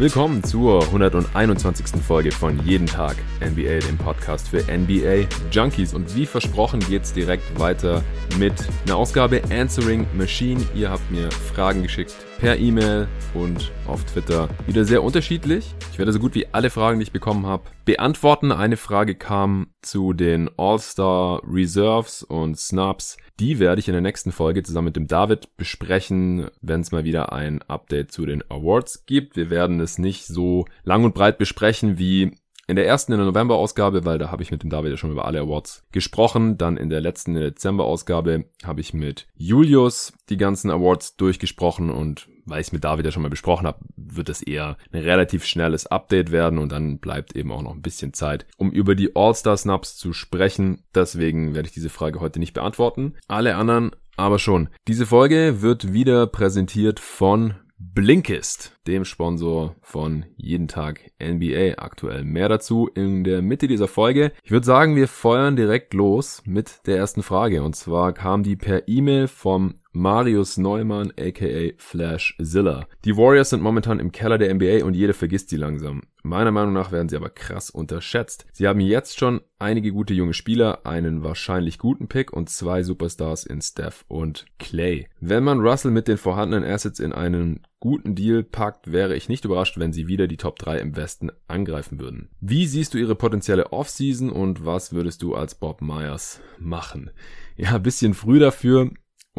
Willkommen zur 121. Folge von Jeden Tag NBA, dem Podcast für NBA Junkies. Und wie versprochen geht's direkt weiter mit einer Ausgabe Answering Machine. Ihr habt mir Fragen geschickt per E-Mail und auf Twitter. Wieder sehr unterschiedlich. Ich werde so gut wie alle Fragen, die ich bekommen habe, beantworten. Eine Frage kam zu den All-Star Reserves und Snaps. Die werde ich in der nächsten Folge zusammen mit dem David besprechen, wenn es mal wieder ein Update zu den Awards gibt. Wir werden es nicht so lang und breit besprechen wie in der ersten in der November-Ausgabe, weil da habe ich mit dem David ja schon über alle Awards gesprochen. Dann in der letzten in der Dezember-Ausgabe habe ich mit Julius die ganzen Awards durchgesprochen und weil ich mit David ja schon mal besprochen habe, wird es eher ein relativ schnelles Update werden und dann bleibt eben auch noch ein bisschen Zeit, um über die All-Star-Snaps zu sprechen. Deswegen werde ich diese Frage heute nicht beantworten. Alle anderen aber schon. Diese Folge wird wieder präsentiert von Blinkist, dem Sponsor von Jeden Tag NBA aktuell. Mehr dazu in der Mitte dieser Folge. Ich würde sagen, wir feuern direkt los mit der ersten Frage. Und zwar kam die per E-Mail vom Marius Neumann aka Flash Zilla. Die Warriors sind momentan im Keller der NBA und jeder vergisst sie langsam. Meiner Meinung nach werden sie aber krass unterschätzt. Sie haben jetzt schon einige gute junge Spieler, einen wahrscheinlich guten Pick und zwei Superstars in Steph und Clay. Wenn man Russell mit den vorhandenen Assets in einen guten Deal packt, wäre ich nicht überrascht, wenn sie wieder die Top 3 im Westen angreifen würden. Wie siehst du ihre potenzielle Offseason und was würdest du als Bob Myers machen? Ja, bisschen früh dafür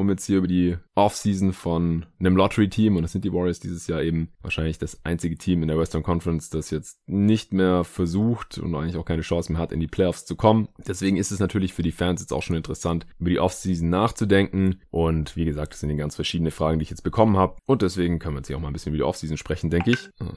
um jetzt hier über die Offseason von einem Lottery-Team, und das sind die Warriors dieses Jahr eben wahrscheinlich das einzige Team in der Western Conference, das jetzt nicht mehr versucht und eigentlich auch keine Chance mehr hat, in die Playoffs zu kommen. Deswegen ist es natürlich für die Fans jetzt auch schon interessant, über die Offseason nachzudenken. Und wie gesagt, das sind ganz verschiedene Fragen, die ich jetzt bekommen habe. Und deswegen können wir jetzt hier auch mal ein bisschen über die Offseason sprechen, denke ich. Ah.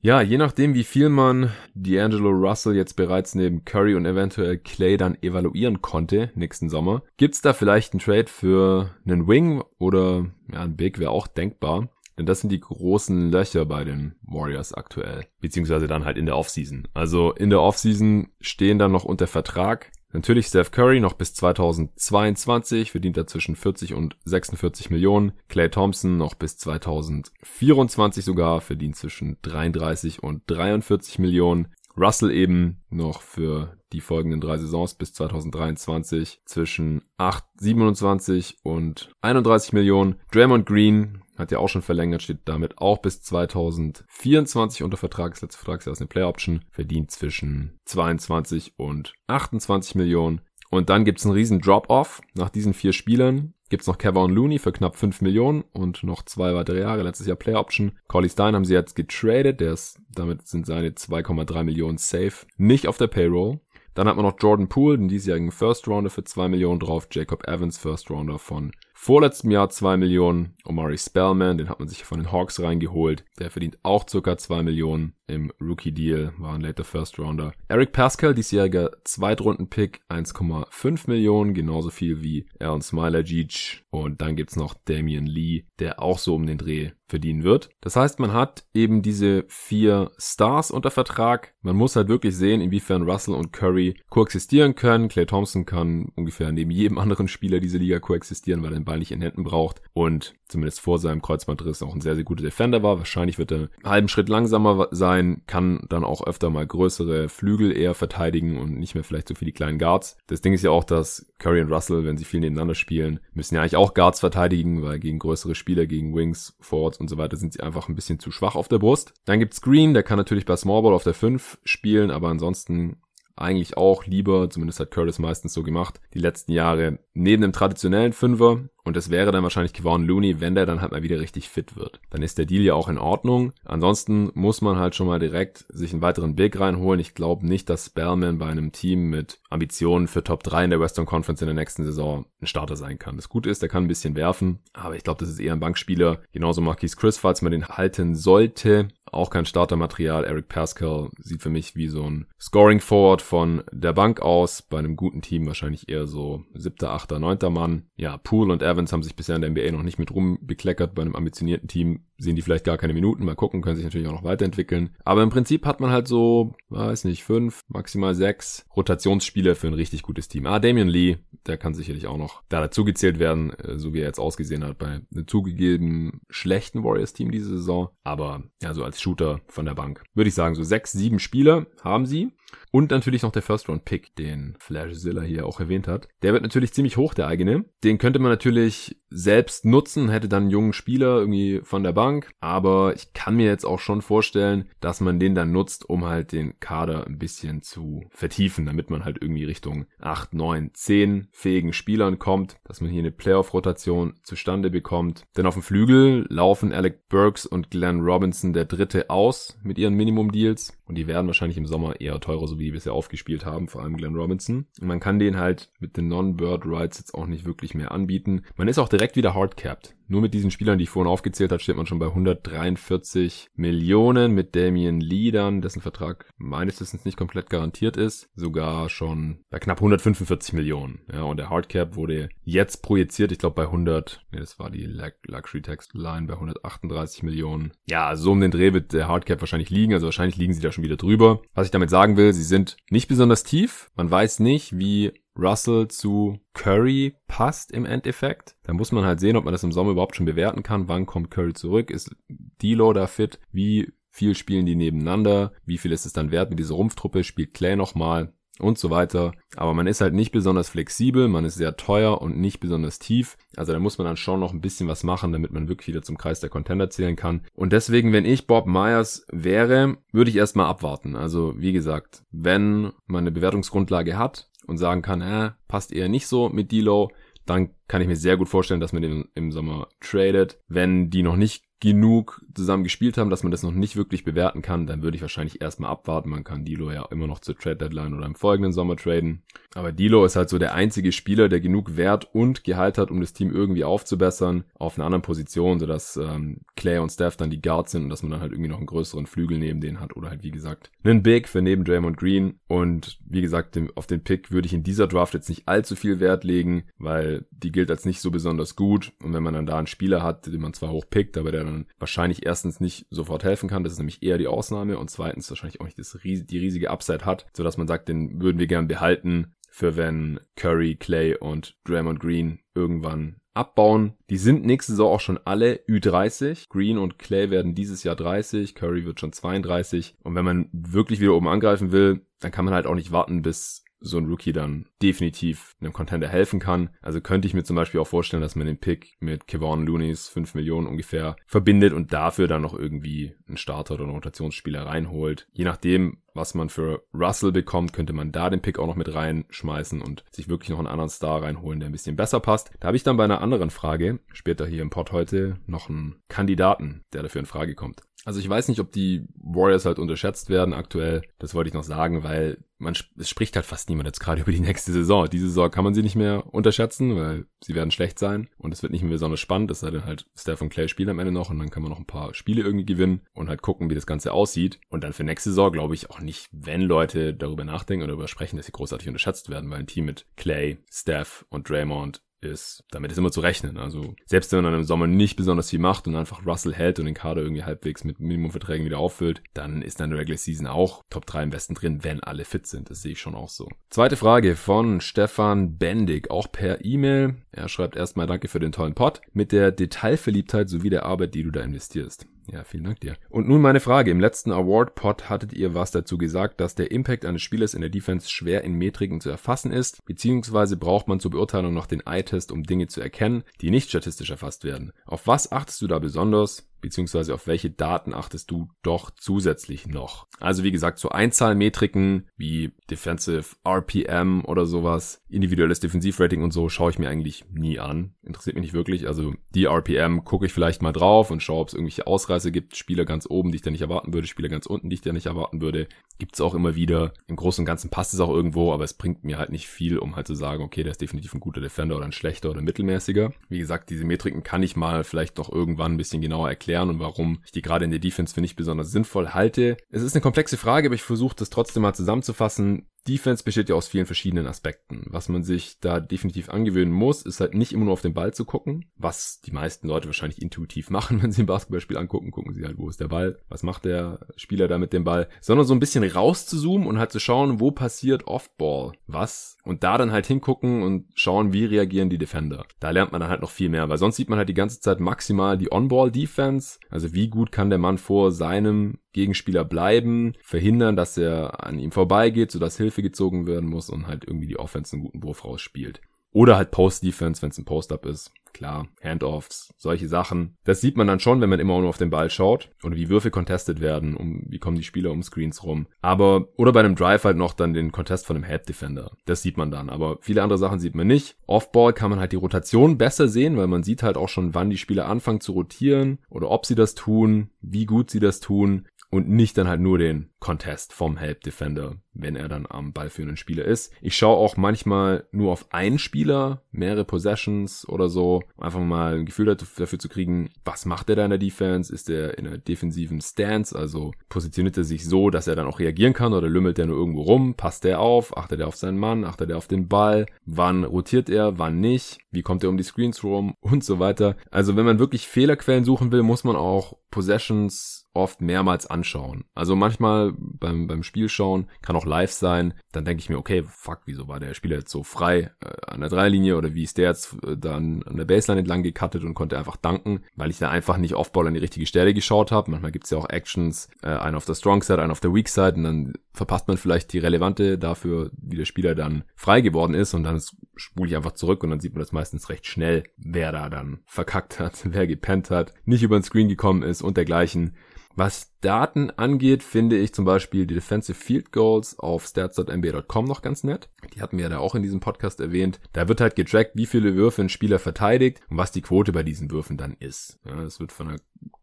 Ja, je nachdem, wie viel man D'Angelo Russell jetzt bereits neben Curry und eventuell Clay dann evaluieren konnte nächsten Sommer, gibt's da vielleicht einen Trade für einen Wing oder ja, ein Big wäre auch denkbar. Denn das sind die großen Löcher bei den Warriors aktuell. Beziehungsweise dann halt in der Offseason. Also in der Offseason stehen dann noch unter Vertrag Natürlich Steph Curry noch bis 2022 verdient er zwischen 40 und 46 Millionen. Clay Thompson noch bis 2024 sogar verdient zwischen 33 und 43 Millionen. Russell eben noch für die folgenden drei Saisons bis 2023 zwischen 8, 27 und 31 Millionen. Draymond Green hat ja auch schon verlängert, steht damit auch bis 2024 unter Vertrag. Das letzte Vertragsjahr ist eine Player Option, verdient zwischen 22 und 28 Millionen. Und dann gibt's einen riesen Drop-Off. Nach diesen vier Spielern gibt's noch Kevin Looney für knapp 5 Millionen und noch zwei weitere Jahre. Letztes Jahr Player Option. Collie Stein haben sie jetzt getradet. Der ist, damit sind seine 2,3 Millionen safe. Nicht auf der Payroll. Dann hat man noch Jordan Poole, den diesjährigen First Rounder für 2 Millionen drauf. Jacob Evans, First Rounder von vorletztem Jahr 2 Millionen. Omari Spellman, den hat man sich von den Hawks reingeholt. Der verdient auch circa 2 Millionen im Rookie-Deal, war ein later First Rounder. Eric Pascal, diesjähriger Zweitrunden-Pick, 1,5 Millionen, genauso viel wie Smiler, Jeech. Und dann gibt's noch Damian Lee, der auch so um den Dreh verdienen wird. Das heißt, man hat eben diese vier Stars unter Vertrag. Man muss halt wirklich sehen, inwiefern Russell und Curry koexistieren können. Clay Thompson kann ungefähr neben jedem anderen Spieler diese Liga koexistieren, weil er Ball nicht in Händen braucht. Und zumindest vor seinem Kreuzbandriss auch ein sehr, sehr guter Defender war. Wahrscheinlich wird er einen halben Schritt langsamer sein, kann dann auch öfter mal größere Flügel eher verteidigen und nicht mehr vielleicht so viel kleinen Guards. Das Ding ist ja auch, dass Curry und Russell, wenn sie viel nebeneinander spielen, müssen ja eigentlich auch Guards verteidigen, weil gegen größere Spieler, gegen Wings, Forwards und so weiter sind sie einfach ein bisschen zu schwach auf der Brust. Dann gibt's Green, der kann natürlich bei Smallball auf der 5 spielen, aber ansonsten eigentlich auch lieber, zumindest hat Curtis meistens so gemacht, die letzten Jahre neben dem traditionellen Fünfer und das wäre dann wahrscheinlich Kevon Looney, wenn der dann halt mal wieder richtig fit wird. Dann ist der Deal ja auch in Ordnung. Ansonsten muss man halt schon mal direkt sich einen weiteren Big reinholen. Ich glaube nicht, dass Spellman bei einem Team mit Ambitionen für Top 3 in der Western Conference in der nächsten Saison ein Starter sein kann. Das Gute ist, der kann ein bisschen werfen, aber ich glaube, das ist eher ein Bankspieler. Genauso Marquis Chris, falls man den halten sollte. Auch kein Startermaterial. Eric Pascal sieht für mich wie so ein Scoring Forward von der Bank aus. Bei einem guten Team wahrscheinlich eher so siebter, achter, neunter Mann. Ja, Poole und Evans haben sich bisher in der NBA noch nicht mit rumbekleckert. Bei einem ambitionierten Team sehen die vielleicht gar keine Minuten. Mal gucken, können sich natürlich auch noch weiterentwickeln. Aber im Prinzip hat man halt so, weiß nicht, fünf, maximal sechs Rotationsspieler für ein richtig gutes Team. Ah, Damian Lee, der kann sicherlich auch noch da dazugezählt werden, äh, so wie er jetzt ausgesehen hat bei einem zugegeben schlechten Warriors-Team diese Saison. Aber ja, so als Shooter von der Bank. Würde ich sagen, so sechs, sieben Spieler haben sie. Und natürlich noch der First-Round-Pick, den Flashzilla hier auch erwähnt hat. Der wird natürlich ziemlich hoch, der eigene. Den könnte man natürlich selbst nutzen, hätte dann einen jungen Spieler irgendwie von der Bank. Aber ich kann mir jetzt auch schon vorstellen, dass man den dann nutzt, um halt den Kader ein bisschen zu vertiefen, damit man halt irgendwie Richtung 8, 9, 10 fähigen Spielern kommt, dass man hier eine Playoff-Rotation zustande bekommt. Denn auf dem Flügel laufen Alec Burks und Glenn Robinson der Dritte aus mit ihren Minimum-Deals. Und die werden wahrscheinlich im Sommer eher teurer, so wie die bisher aufgespielt haben, vor allem Glenn Robinson. Und man kann den halt mit den Non-Bird Rights jetzt auch nicht wirklich mehr anbieten. Man ist auch direkt wieder hardcapped. Nur mit diesen Spielern, die ich vorhin aufgezählt habe, steht man schon bei 143 Millionen mit Damien Lee dessen Vertrag meines Wissens nicht komplett garantiert ist, sogar schon bei knapp 145 Millionen. Ja, und der Hardcap wurde jetzt projiziert, ich glaube bei 100, nee, das war die Luxury Tax Line bei 138 Millionen. Ja, so um den Dreh wird der Hardcap wahrscheinlich liegen, also wahrscheinlich liegen sie da schon wieder drüber. Was ich damit sagen will, sie sind nicht besonders tief. Man weiß nicht, wie Russell zu Curry passt im Endeffekt. Da muss man halt sehen, ob man das im Sommer überhaupt schon bewerten kann. Wann kommt Curry zurück? Ist D-Lo da fit? Wie viel spielen die nebeneinander? Wie viel ist es dann wert mit dieser Rumpftruppe? Spielt Clay nochmal? Und so weiter. Aber man ist halt nicht besonders flexibel, man ist sehr teuer und nicht besonders tief. Also da muss man dann schon noch ein bisschen was machen, damit man wirklich wieder zum Kreis der Contender zählen kann. Und deswegen, wenn ich Bob Myers wäre, würde ich erstmal abwarten. Also wie gesagt, wenn man eine Bewertungsgrundlage hat, und sagen kann, äh, passt eher nicht so mit D-Low, dann kann ich mir sehr gut vorstellen, dass man den im Sommer tradet. Wenn die noch nicht genug zusammen gespielt haben, dass man das noch nicht wirklich bewerten kann, dann würde ich wahrscheinlich erstmal abwarten. Man kann Dilo ja immer noch zur Trade Deadline oder im folgenden Sommer traden. Aber Dilo ist halt so der einzige Spieler, der genug Wert und Gehalt hat, um das Team irgendwie aufzubessern auf einer anderen Position, sodass ähm, Clay und Steph dann die Guards sind und dass man dann halt irgendwie noch einen größeren Flügel neben denen hat oder halt wie gesagt einen Big für neben Draymond Green. Und wie gesagt, auf den Pick würde ich in dieser Draft jetzt nicht allzu viel Wert legen, weil die gilt als nicht so besonders gut. Und wenn man dann da einen Spieler hat, den man zwar hoch pickt, aber der dann wahrscheinlich erstens nicht sofort helfen kann, das ist nämlich eher die Ausnahme und zweitens wahrscheinlich auch nicht das, die riesige Upside hat, sodass man sagt, den würden wir gern behalten für wenn Curry, Clay und Draymond Green irgendwann abbauen. Die sind nächste Saison auch schon alle Ü30. Green und Clay werden dieses Jahr 30, Curry wird schon 32. Und wenn man wirklich wieder oben angreifen will, dann kann man halt auch nicht warten, bis so ein Rookie dann definitiv einem Contender helfen kann. Also könnte ich mir zum Beispiel auch vorstellen, dass man den Pick mit Kevon Looney's 5 Millionen ungefähr verbindet und dafür dann noch irgendwie einen Starter oder einen Rotationsspieler reinholt. Je nachdem, was man für Russell bekommt, könnte man da den Pick auch noch mit reinschmeißen und sich wirklich noch einen anderen Star reinholen, der ein bisschen besser passt. Da habe ich dann bei einer anderen Frage, später hier im Pod heute, noch einen Kandidaten, der dafür in Frage kommt. Also ich weiß nicht, ob die Warriors halt unterschätzt werden aktuell. Das wollte ich noch sagen, weil man es spricht halt fast niemand jetzt gerade über die nächste Saison. Diese Saison kann man sie nicht mehr unterschätzen, weil sie werden schlecht sein und es wird nicht mehr besonders spannend. Es sei denn halt Steph und Clay spielen am Ende noch und dann kann man noch ein paar Spiele irgendwie gewinnen und halt gucken, wie das Ganze aussieht. Und dann für nächste Saison glaube ich auch nicht, wenn Leute darüber nachdenken oder darüber sprechen, dass sie großartig unterschätzt werden, weil ein Team mit Clay, Steph und Draymond ist, damit ist immer zu rechnen. Also selbst wenn man dann im Sommer nicht besonders viel macht und einfach Russell hält und den Kader irgendwie halbwegs mit Minimumverträgen wieder auffüllt, dann ist dann der Regular Season auch Top 3 im Westen drin, wenn alle fit sind. Das sehe ich schon auch so. Zweite Frage von Stefan Bendig, auch per E-Mail. Er schreibt erstmal Danke für den tollen Pod mit der Detailverliebtheit sowie der Arbeit, die du da investierst. Ja, vielen Dank dir. Und nun meine Frage. Im letzten Award-Pod hattet ihr was dazu gesagt, dass der Impact eines Spielers in der Defense schwer in Metriken zu erfassen ist, beziehungsweise braucht man zur Beurteilung noch den Eye-Test, um Dinge zu erkennen, die nicht statistisch erfasst werden. Auf was achtest du da besonders? Beziehungsweise auf welche Daten achtest du doch zusätzlich noch? Also wie gesagt, so Einzahlmetriken wie Defensive RPM oder sowas, individuelles Defensivrating und so schaue ich mir eigentlich nie an. Interessiert mich nicht wirklich. Also die RPM gucke ich vielleicht mal drauf und schaue, ob es irgendwelche Ausreißer gibt. Spieler ganz oben, die ich da nicht erwarten würde, Spieler ganz unten, die ich da nicht erwarten würde. Gibt es auch immer wieder. Im Großen und Ganzen passt es auch irgendwo, aber es bringt mir halt nicht viel, um halt zu sagen, okay, der ist definitiv ein guter Defender oder ein schlechter oder mittelmäßiger. Wie gesagt, diese Metriken kann ich mal vielleicht doch irgendwann ein bisschen genauer erklären erklären und warum ich die gerade in der Defense für nicht besonders sinnvoll halte. Es ist eine komplexe Frage, aber ich versuche das trotzdem mal zusammenzufassen. Defense besteht ja aus vielen verschiedenen Aspekten. Was man sich da definitiv angewöhnen muss, ist halt nicht immer nur auf den Ball zu gucken, was die meisten Leute wahrscheinlich intuitiv machen, wenn sie ein Basketballspiel angucken, gucken sie halt, wo ist der Ball, was macht der Spieler da mit dem Ball, sondern so ein bisschen rauszuzoomen und halt zu schauen, wo passiert Off-Ball, was und da dann halt hingucken und schauen, wie reagieren die Defender. Da lernt man dann halt noch viel mehr, weil sonst sieht man halt die ganze Zeit maximal die On-Ball-Defense, also wie gut kann der Mann vor seinem Gegenspieler bleiben, verhindern, dass er an ihm vorbeigeht, sodass Hilfe gezogen werden muss und halt irgendwie die Offense einen guten Wurf rausspielt. Oder halt Post-Defense, wenn es ein Post-Up ist. Klar, Handoffs, solche Sachen. Das sieht man dann schon, wenn man immer nur auf den Ball schaut. Oder wie Würfe contested werden, um, wie kommen die Spieler um Screens rum. Aber, oder bei einem Drive halt noch dann den Contest von einem Help Defender. Das sieht man dann. Aber viele andere Sachen sieht man nicht. Off-Ball kann man halt die Rotation besser sehen, weil man sieht halt auch schon, wann die Spieler anfangen zu rotieren. Oder ob sie das tun, wie gut sie das tun und nicht dann halt nur den Contest vom Help Defender, wenn er dann am ballführenden Spieler ist. Ich schaue auch manchmal nur auf einen Spieler, mehrere Possessions oder so, einfach mal ein Gefühl dafür zu kriegen, was macht er da in der Defense? Ist er in einer defensiven Stance, also positioniert er sich so, dass er dann auch reagieren kann oder lümmelt er nur irgendwo rum? Passt er auf? Achtet er auf seinen Mann? Achtet er auf den Ball? Wann rotiert er? Wann nicht? Wie kommt er um die Screens rum? Und so weiter. Also wenn man wirklich Fehlerquellen suchen will, muss man auch Possessions oft mehrmals anschauen. Also manchmal beim, beim Spiel schauen, kann auch live sein, dann denke ich mir, okay, fuck, wieso war der Spieler jetzt so frei äh, an der Dreilinie oder wie ist der jetzt äh, dann an der Baseline entlang gecuttet und konnte einfach danken, weil ich da einfach nicht Offball an die richtige Stelle geschaut habe. Manchmal gibt's ja auch Actions, äh, einen auf der Strong Side, einen auf der Weak Side und dann verpasst man vielleicht die relevante dafür, wie der Spieler dann frei geworden ist und dann spule ich einfach zurück und dann sieht man das meistens recht schnell, wer da dann verkackt hat, wer gepennt hat, nicht über den Screen gekommen ist und dergleichen. Was Daten angeht, finde ich zum Beispiel die Defensive Field Goals auf stats.nba.com noch ganz nett. Die hatten wir ja da auch in diesem Podcast erwähnt. Da wird halt getrackt, wie viele Würfe ein Spieler verteidigt und was die Quote bei diesen Würfen dann ist. Ja, das wird von der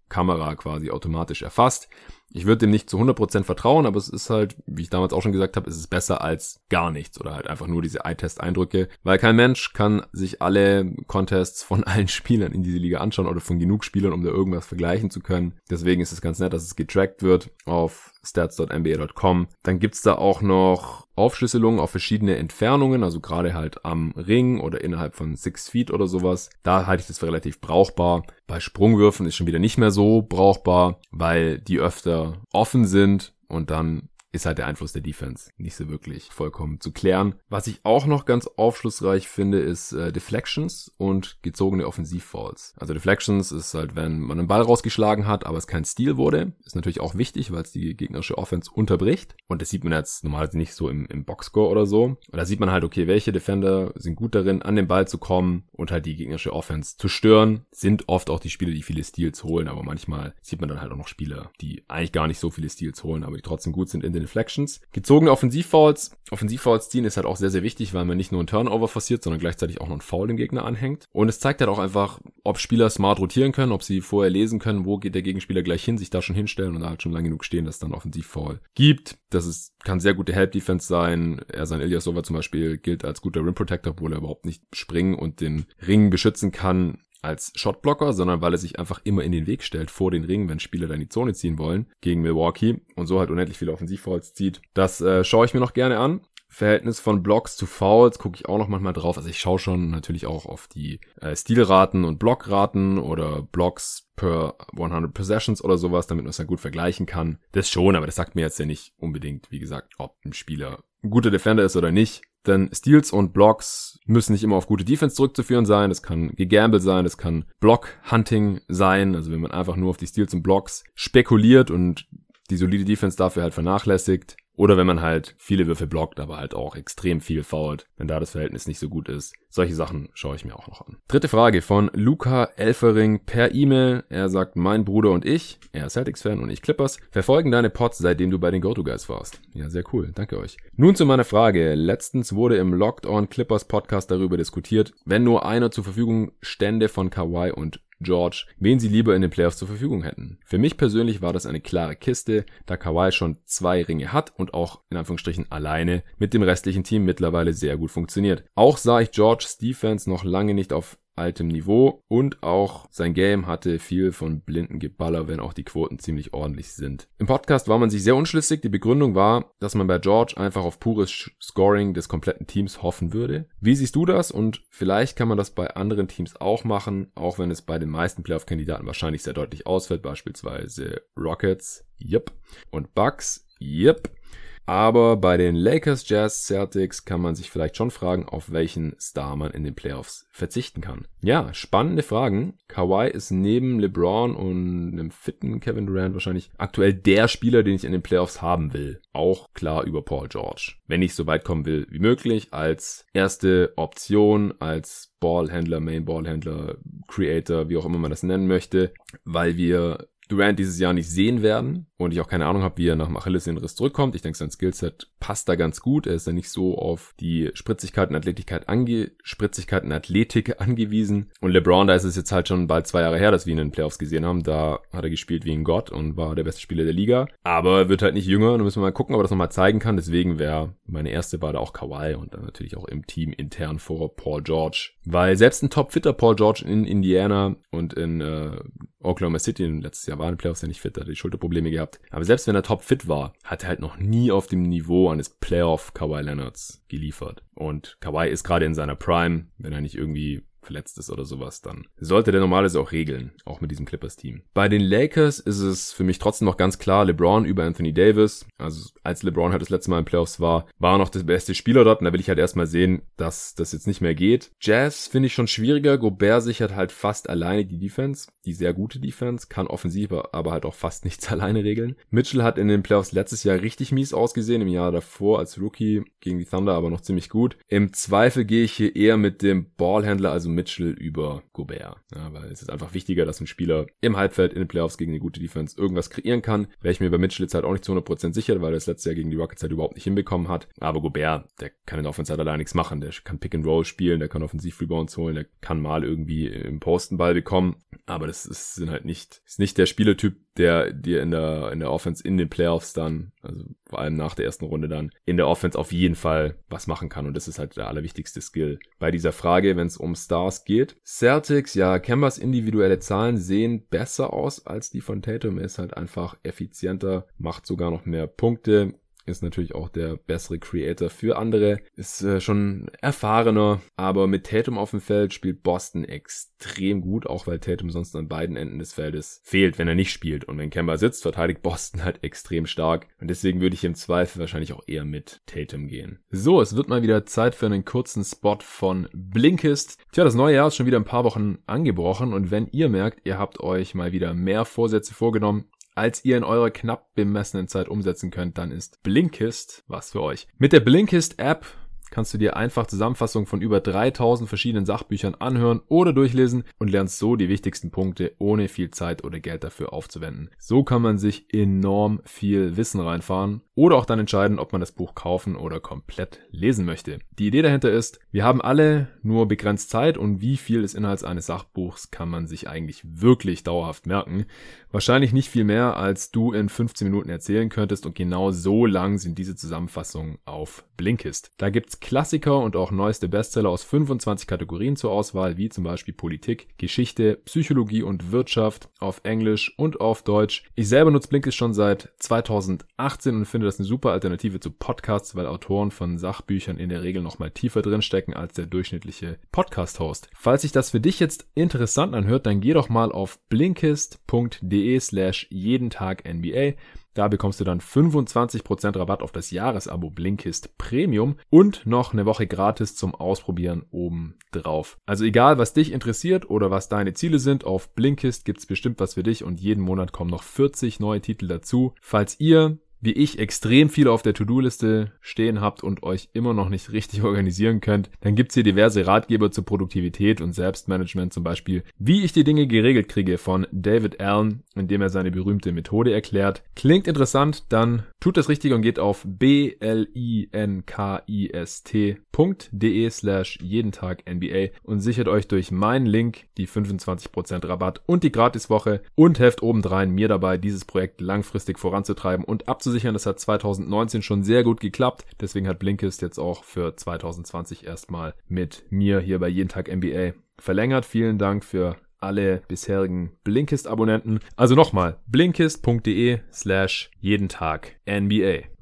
Kamera quasi automatisch erfasst. Ich würde dem nicht zu 100% vertrauen, aber es ist halt, wie ich damals auch schon gesagt habe, es ist besser als gar nichts oder halt einfach nur diese Eye-Test-Eindrücke, weil kein Mensch kann sich alle Contests von allen Spielern in diese Liga anschauen oder von genug Spielern, um da irgendwas vergleichen zu können. Deswegen ist es ganz nett, dass es getrackt wird auf stats.nba.com. Dann gibt's da auch noch Aufschlüsselungen auf verschiedene Entfernungen, also gerade halt am Ring oder innerhalb von six Feet oder sowas. Da halte ich das für relativ brauchbar. Bei Sprungwürfen ist schon wieder nicht mehr so brauchbar, weil die öfter offen sind und dann ist halt der Einfluss der Defense nicht so wirklich vollkommen zu klären. Was ich auch noch ganz aufschlussreich finde, ist äh, Deflections und gezogene Offensivfalls. Also Deflections ist halt, wenn man einen Ball rausgeschlagen hat, aber es kein Stil wurde. Ist natürlich auch wichtig, weil es die gegnerische Offense unterbricht. Und das sieht man jetzt normalerweise nicht so im, im Boxscore oder so. Und da sieht man halt, okay, welche Defender sind gut darin, an den Ball zu kommen und halt die gegnerische Offense zu stören. Sind oft auch die Spieler, die viele Steals holen, aber manchmal sieht man dann halt auch noch Spieler, die eigentlich gar nicht so viele Steals holen, aber die trotzdem gut sind in den Deflections. Gezogene Offensivfouls. Offensivfouls ziehen ist halt auch sehr, sehr wichtig, weil man nicht nur einen Turnover forciert, sondern gleichzeitig auch noch einen Foul dem Gegner anhängt. Und es zeigt halt auch einfach, ob Spieler smart rotieren können, ob sie vorher lesen können, wo geht der Gegenspieler gleich hin, sich da schon hinstellen und da halt schon lange genug stehen, dass es dann Offensivfoul gibt. Das ist, kann sehr gute Help-Defense sein. Er sein Ilyasova zum Beispiel gilt als guter Rim Protector, obwohl er überhaupt nicht springen und den Ring beschützen kann als Shotblocker, sondern weil er sich einfach immer in den Weg stellt vor den Ring, wenn Spieler da in die Zone ziehen wollen gegen Milwaukee und so halt unendlich viele Offensivfouls zieht. Das äh, schaue ich mir noch gerne an. Verhältnis von Blocks zu Fouls gucke ich auch noch manchmal drauf. Also ich schaue schon natürlich auch auf die äh, Stilraten und Blockraten oder Blocks per 100 Possessions oder sowas, damit man es dann gut vergleichen kann. Das schon, aber das sagt mir jetzt ja nicht unbedingt, wie gesagt, ob ein Spieler ein guter Defender ist oder nicht. Denn Steals und Blocks müssen nicht immer auf gute Defense zurückzuführen sein. Das kann gegambelt sein, das kann Block-Hunting sein. Also wenn man einfach nur auf die Steals und Blocks spekuliert und die solide Defense dafür halt vernachlässigt. Oder wenn man halt viele Würfe blockt, aber halt auch extrem viel fault, wenn da das Verhältnis nicht so gut ist. Solche Sachen schaue ich mir auch noch an. Dritte Frage von Luca Elfering per E-Mail. Er sagt, mein Bruder und ich, er ist Celtics-Fan und ich Clippers, verfolgen deine Pots, seitdem du bei den Go-To-Guys warst. Ja, sehr cool. Danke euch. Nun zu meiner Frage. Letztens wurde im Locked On Clippers Podcast darüber diskutiert, wenn nur einer zur Verfügung stände von Kawhi und George, wen sie lieber in den Playoffs zur Verfügung hätten. Für mich persönlich war das eine klare Kiste, da Kawhi schon zwei Ringe hat und auch in Anführungsstrichen alleine mit dem restlichen Team mittlerweile sehr gut funktioniert. Auch sah ich Georges Defense noch lange nicht auf altem Niveau und auch sein Game hatte viel von blinden Geballer, wenn auch die Quoten ziemlich ordentlich sind. Im Podcast war man sich sehr unschlüssig. Die Begründung war, dass man bei George einfach auf pures Scoring des kompletten Teams hoffen würde. Wie siehst du das? Und vielleicht kann man das bei anderen Teams auch machen, auch wenn es bei den meisten Playoff-Kandidaten wahrscheinlich sehr deutlich ausfällt, beispielsweise Rockets, yep, und Bucks, yep. Aber bei den Lakers, Jazz, Celtics kann man sich vielleicht schon fragen, auf welchen Star man in den Playoffs verzichten kann. Ja, spannende Fragen. Kawhi ist neben LeBron und einem fitten Kevin Durant wahrscheinlich aktuell der Spieler, den ich in den Playoffs haben will. Auch klar über Paul George. Wenn ich so weit kommen will wie möglich, als erste Option, als Ballhändler, Main Ballhändler, Creator, wie auch immer man das nennen möchte, weil wir Durant dieses Jahr nicht sehen werden und ich auch keine Ahnung habe, wie er nach dem Achillessehnenriss zurückkommt. Ich denke, sein Skillset passt da ganz gut. Er ist ja nicht so auf die Spritzigkeit und Athletigkeit ange Spritzigkeit und Athletik angewiesen. Und LeBron, da ist es jetzt halt schon bald zwei Jahre her, dass wir ihn in den Playoffs gesehen haben. Da hat er gespielt wie ein Gott und war der beste Spieler der Liga. Aber er wird halt nicht jünger. Da müssen wir mal gucken, ob er das nochmal zeigen kann. Deswegen wäre meine erste Wahl auch Kawhi und dann natürlich auch im Team intern vor Paul George. Weil selbst ein topfitter Paul George in Indiana und in äh, Oklahoma City letztes Jahr war in Playoffs ja nicht fit, hat die Schulterprobleme gehabt. Aber selbst wenn er topfit war, hat er halt noch nie auf dem Niveau eines Playoff Kawhi Leonards geliefert. Und Kawhi ist gerade in seiner Prime, wenn er nicht irgendwie verletzt ist oder sowas, dann sollte der normalerweise auch regeln, auch mit diesem Clippers-Team. Bei den Lakers ist es für mich trotzdem noch ganz klar LeBron über Anthony Davis. Also als LeBron halt das letzte Mal in Playoffs war, war er noch der beste Spieler dort und da will ich halt erstmal sehen, dass das jetzt nicht mehr geht. Jazz finde ich schon schwieriger. Gobert sichert halt fast alleine die Defense, die sehr gute Defense, kann offensiv aber halt auch fast nichts alleine regeln. Mitchell hat in den Playoffs letztes Jahr richtig mies ausgesehen, im Jahr davor als Rookie gegen die Thunder aber noch ziemlich gut. Im Zweifel gehe ich hier eher mit dem Ballhändler, also Mitchell über Gobert. Ja, weil es ist einfach wichtiger, dass ein Spieler im Halbfeld in den Playoffs gegen eine gute Defense irgendwas kreieren kann. Wäre ich mir bei Mitchell jetzt halt auch nicht zu 100% sicher, weil er das letzte Jahr gegen die Rockets halt überhaupt nicht hinbekommen hat. Aber Gobert, der kann in der Offense halt allein nichts machen. Der kann Pick and Roll spielen, der kann offensiv Rebounds holen, der kann mal irgendwie im Postenball bekommen. Aber das ist, sind halt nicht, ist nicht der Spielertyp, der dir in der, in der Offense in den Playoffs dann, also vor allem nach der ersten Runde dann, in der Offense auf jeden Fall was machen kann. Und das ist halt der allerwichtigste Skill bei dieser Frage, wenn es um Stars geht. Celtics, ja, Kembers individuelle Zahlen sehen besser aus als die von Tatum. Er ist halt einfach effizienter, macht sogar noch mehr Punkte ist natürlich auch der bessere Creator für andere, ist äh, schon erfahrener, aber mit Tatum auf dem Feld spielt Boston extrem gut, auch weil Tatum sonst an beiden Enden des Feldes fehlt, wenn er nicht spielt. Und wenn Kemba sitzt, verteidigt Boston halt extrem stark. Und deswegen würde ich im Zweifel wahrscheinlich auch eher mit Tatum gehen. So, es wird mal wieder Zeit für einen kurzen Spot von Blinkist. Tja, das neue Jahr ist schon wieder ein paar Wochen angebrochen und wenn ihr merkt, ihr habt euch mal wieder mehr Vorsätze vorgenommen, als ihr in eurer knapp bemessenen Zeit umsetzen könnt, dann ist Blinkist was für euch. Mit der Blinkist App kannst du dir einfach Zusammenfassungen von über 3000 verschiedenen Sachbüchern anhören oder durchlesen und lernst so die wichtigsten Punkte, ohne viel Zeit oder Geld dafür aufzuwenden. So kann man sich enorm viel Wissen reinfahren oder auch dann entscheiden, ob man das Buch kaufen oder komplett lesen möchte. Die Idee dahinter ist, wir haben alle nur begrenzt Zeit und wie viel des Inhalts eines Sachbuchs kann man sich eigentlich wirklich dauerhaft merken. Wahrscheinlich nicht viel mehr, als du in 15 Minuten erzählen könntest und genau so lang sind diese Zusammenfassungen auf Blinkist. Da gibt's Klassiker und auch neueste Bestseller aus 25 Kategorien zur Auswahl, wie zum Beispiel Politik, Geschichte, Psychologie und Wirtschaft auf Englisch und auf Deutsch. Ich selber nutze Blinkist schon seit 2018 und finde das eine super Alternative zu Podcasts, weil Autoren von Sachbüchern in der Regel nochmal tiefer drinstecken als der durchschnittliche Podcast-Host. Falls sich das für dich jetzt interessant anhört, dann geh doch mal auf blinkist.de slash jeden Tag NBA. Da bekommst du dann 25% Rabatt auf das Jahresabo Blinkist Premium und noch eine Woche gratis zum Ausprobieren oben drauf. Also egal, was dich interessiert oder was deine Ziele sind, auf Blinkist gibt's bestimmt was für dich und jeden Monat kommen noch 40 neue Titel dazu. Falls ihr wie ich extrem viel auf der To-Do-Liste stehen habt und euch immer noch nicht richtig organisieren könnt, dann gibt's hier diverse Ratgeber zur Produktivität und Selbstmanagement, zum Beispiel, wie ich die Dinge geregelt kriege von David Allen, indem er seine berühmte Methode erklärt. Klingt interessant, dann tut das richtig und geht auf blinkist.de slash jeden Tag NBA und sichert euch durch meinen Link die 25% Rabatt und die Gratiswoche und helft obendrein mir dabei, dieses Projekt langfristig voranzutreiben und abzusichern abzusichern. Das hat 2019 schon sehr gut geklappt. Deswegen hat Blinkist jetzt auch für 2020 erstmal mit mir hier bei Jeden Tag NBA verlängert. Vielen Dank für alle bisherigen Blinkist-Abonnenten. Also nochmal, blinkist.de slash jeden Tag NBA.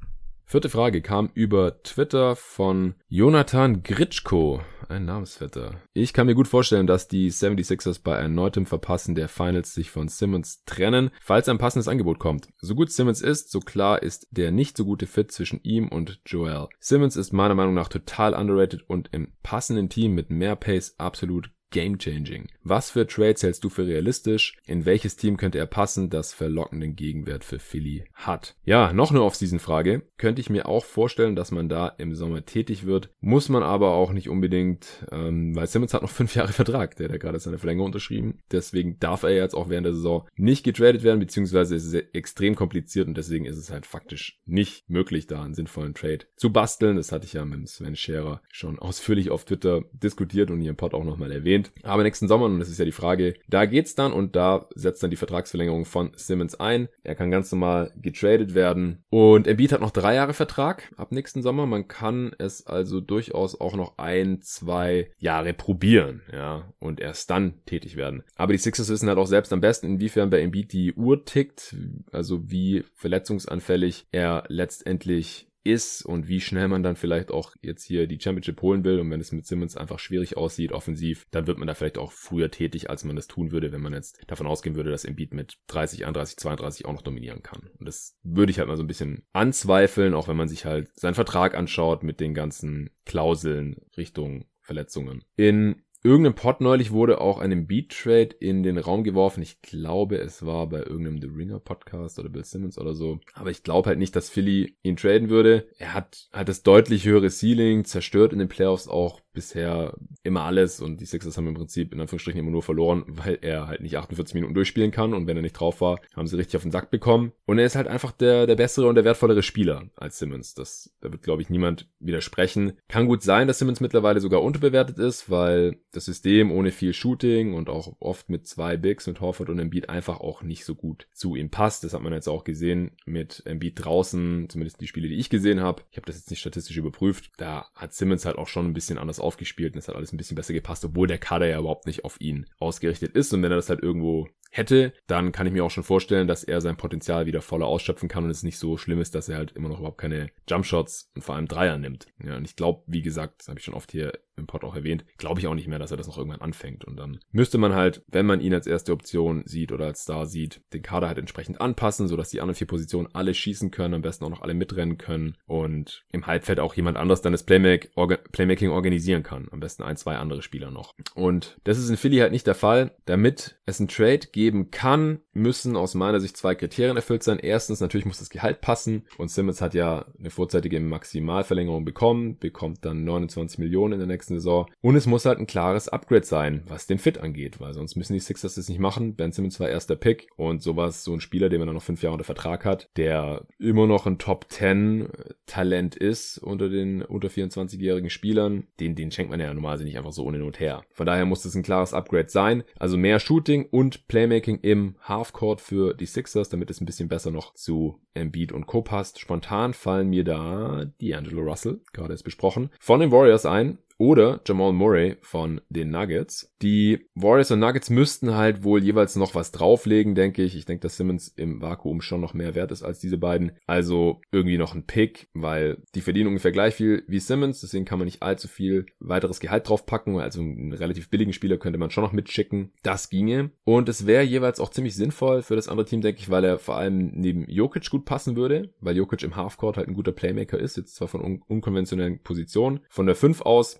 Vierte Frage kam über Twitter von Jonathan Gritschko, ein Namensvetter. Ich kann mir gut vorstellen, dass die 76ers bei erneutem Verpassen der Finals sich von Simmons trennen, falls ein passendes Angebot kommt. So gut Simmons ist, so klar ist der nicht so gute Fit zwischen ihm und Joel. Simmons ist meiner Meinung nach total underrated und im passenden Team mit mehr Pace absolut game-changing. Was für Trades hältst du für realistisch? In welches Team könnte er passen, das verlockenden Gegenwert für Philly hat? Ja, noch eine Off-Season-Frage. Könnte ich mir auch vorstellen, dass man da im Sommer tätig wird. Muss man aber auch nicht unbedingt, ähm, weil Simmons hat noch fünf Jahre Vertrag. Der hat ja gerade seine Verlängerung unterschrieben. Deswegen darf er jetzt auch während der Saison nicht getradet werden, beziehungsweise ist es extrem kompliziert und deswegen ist es halt faktisch nicht möglich, da einen sinnvollen Trade zu basteln. Das hatte ich ja mit Sven Scherer schon ausführlich auf Twitter diskutiert und hier im Pod auch nochmal erwähnt erwähnt. Aber nächsten Sommer, und das ist ja die Frage, da geht's dann und da setzt dann die Vertragsverlängerung von Simmons ein. Er kann ganz normal getradet werden. Und Embiid hat noch drei Jahre Vertrag ab nächsten Sommer. Man kann es also durchaus auch noch ein, zwei Jahre probieren, ja, und erst dann tätig werden. Aber die Sixers wissen halt auch selbst am besten, inwiefern bei Embiid die Uhr tickt, also wie verletzungsanfällig er letztendlich ist und wie schnell man dann vielleicht auch jetzt hier die Championship holen will. Und wenn es mit Simmons einfach schwierig aussieht, offensiv, dann wird man da vielleicht auch früher tätig, als man das tun würde, wenn man jetzt davon ausgehen würde, dass Embiid mit 30, 31, 32 auch noch dominieren kann. Und das würde ich halt mal so ein bisschen anzweifeln, auch wenn man sich halt seinen Vertrag anschaut mit den ganzen Klauseln Richtung Verletzungen. In irgendeinem Pod neulich wurde auch ein Beat-Trade in den Raum geworfen. Ich glaube, es war bei irgendeinem The Ringer Podcast oder Bill Simmons oder so. Aber ich glaube halt nicht, dass Philly ihn traden würde. Er hat, hat das deutlich höhere Ceiling, zerstört in den Playoffs auch bisher immer alles und die Sixers haben im Prinzip in Anführungsstrichen immer nur verloren, weil er halt nicht 48 Minuten durchspielen kann und wenn er nicht drauf war, haben sie richtig auf den Sack bekommen. Und er ist halt einfach der, der bessere und der wertvollere Spieler als Simmons. Das, da wird, glaube ich, niemand widersprechen. Kann gut sein, dass Simmons mittlerweile sogar unterbewertet ist, weil das System ohne viel Shooting und auch oft mit zwei Bigs, mit Horford und Embiid einfach auch nicht so gut zu ihm passt. Das hat man jetzt auch gesehen mit Embiid draußen, zumindest die Spiele, die ich gesehen habe. Ich habe das jetzt nicht statistisch überprüft. Da hat Simmons halt auch schon ein bisschen anders aufgespielt und es hat alles ein bisschen besser gepasst, obwohl der Kader ja überhaupt nicht auf ihn ausgerichtet ist. Und wenn er das halt irgendwo hätte, dann kann ich mir auch schon vorstellen, dass er sein Potenzial wieder voller ausschöpfen kann und es nicht so schlimm ist, dass er halt immer noch überhaupt keine Jumpshots und vor allem Dreier nimmt. Ja, und ich glaube, wie gesagt, das habe ich schon oft hier im Pod auch erwähnt, glaube ich auch nicht mehr, dass er das noch irgendwann anfängt. Und dann müsste man halt, wenn man ihn als erste Option sieht oder als Star sieht, den Kader halt entsprechend anpassen, sodass die anderen vier Positionen alle schießen können, am besten auch noch alle mitrennen können und im Halbfeld auch jemand anderes dann das Playmaking organisieren kann. Am besten ein, zwei andere Spieler noch. Und das ist in Philly halt nicht der Fall. Damit es einen Trade geben kann, müssen aus meiner Sicht zwei Kriterien erfüllt sein. Erstens, natürlich muss das Gehalt passen und Simmons hat ja eine vorzeitige Maximalverlängerung bekommen, bekommt dann 29 Millionen in der nächsten Saison. Und es muss halt ein klares Upgrade sein, was den Fit angeht, weil sonst müssen die Sixers das nicht machen. Ben Simmons war erster Pick und sowas, so ein Spieler, den man dann noch fünf Jahre unter Vertrag hat, der immer noch ein Top 10 Talent ist unter den unter 24-jährigen Spielern, den, den schenkt man ja normalerweise nicht einfach so ohne Not her. Von daher muss das ein klares Upgrade sein. Also mehr Shooting und Playmaking im Halfcourt für die Sixers, damit es ein bisschen besser noch zu Embiid und Co. passt. Spontan fallen mir da D'Angelo Russell, gerade ist besprochen, von den Warriors ein oder Jamal Murray von den Nuggets. Die Warriors und Nuggets müssten halt wohl jeweils noch was drauflegen, denke ich. Ich denke, dass Simmons im Vakuum schon noch mehr wert ist als diese beiden. Also irgendwie noch ein Pick, weil die verdienen ungefähr gleich viel wie Simmons. Deswegen kann man nicht allzu viel weiteres Gehalt draufpacken. Also einen relativ billigen Spieler könnte man schon noch mitschicken. Das ginge. Und es wäre jeweils auch ziemlich sinnvoll für das andere Team, denke ich, weil er vor allem neben Jokic gut passen würde, weil Jokic im Halfcourt halt ein guter Playmaker ist, jetzt zwar von un unkonventionellen Positionen. Von der 5 aus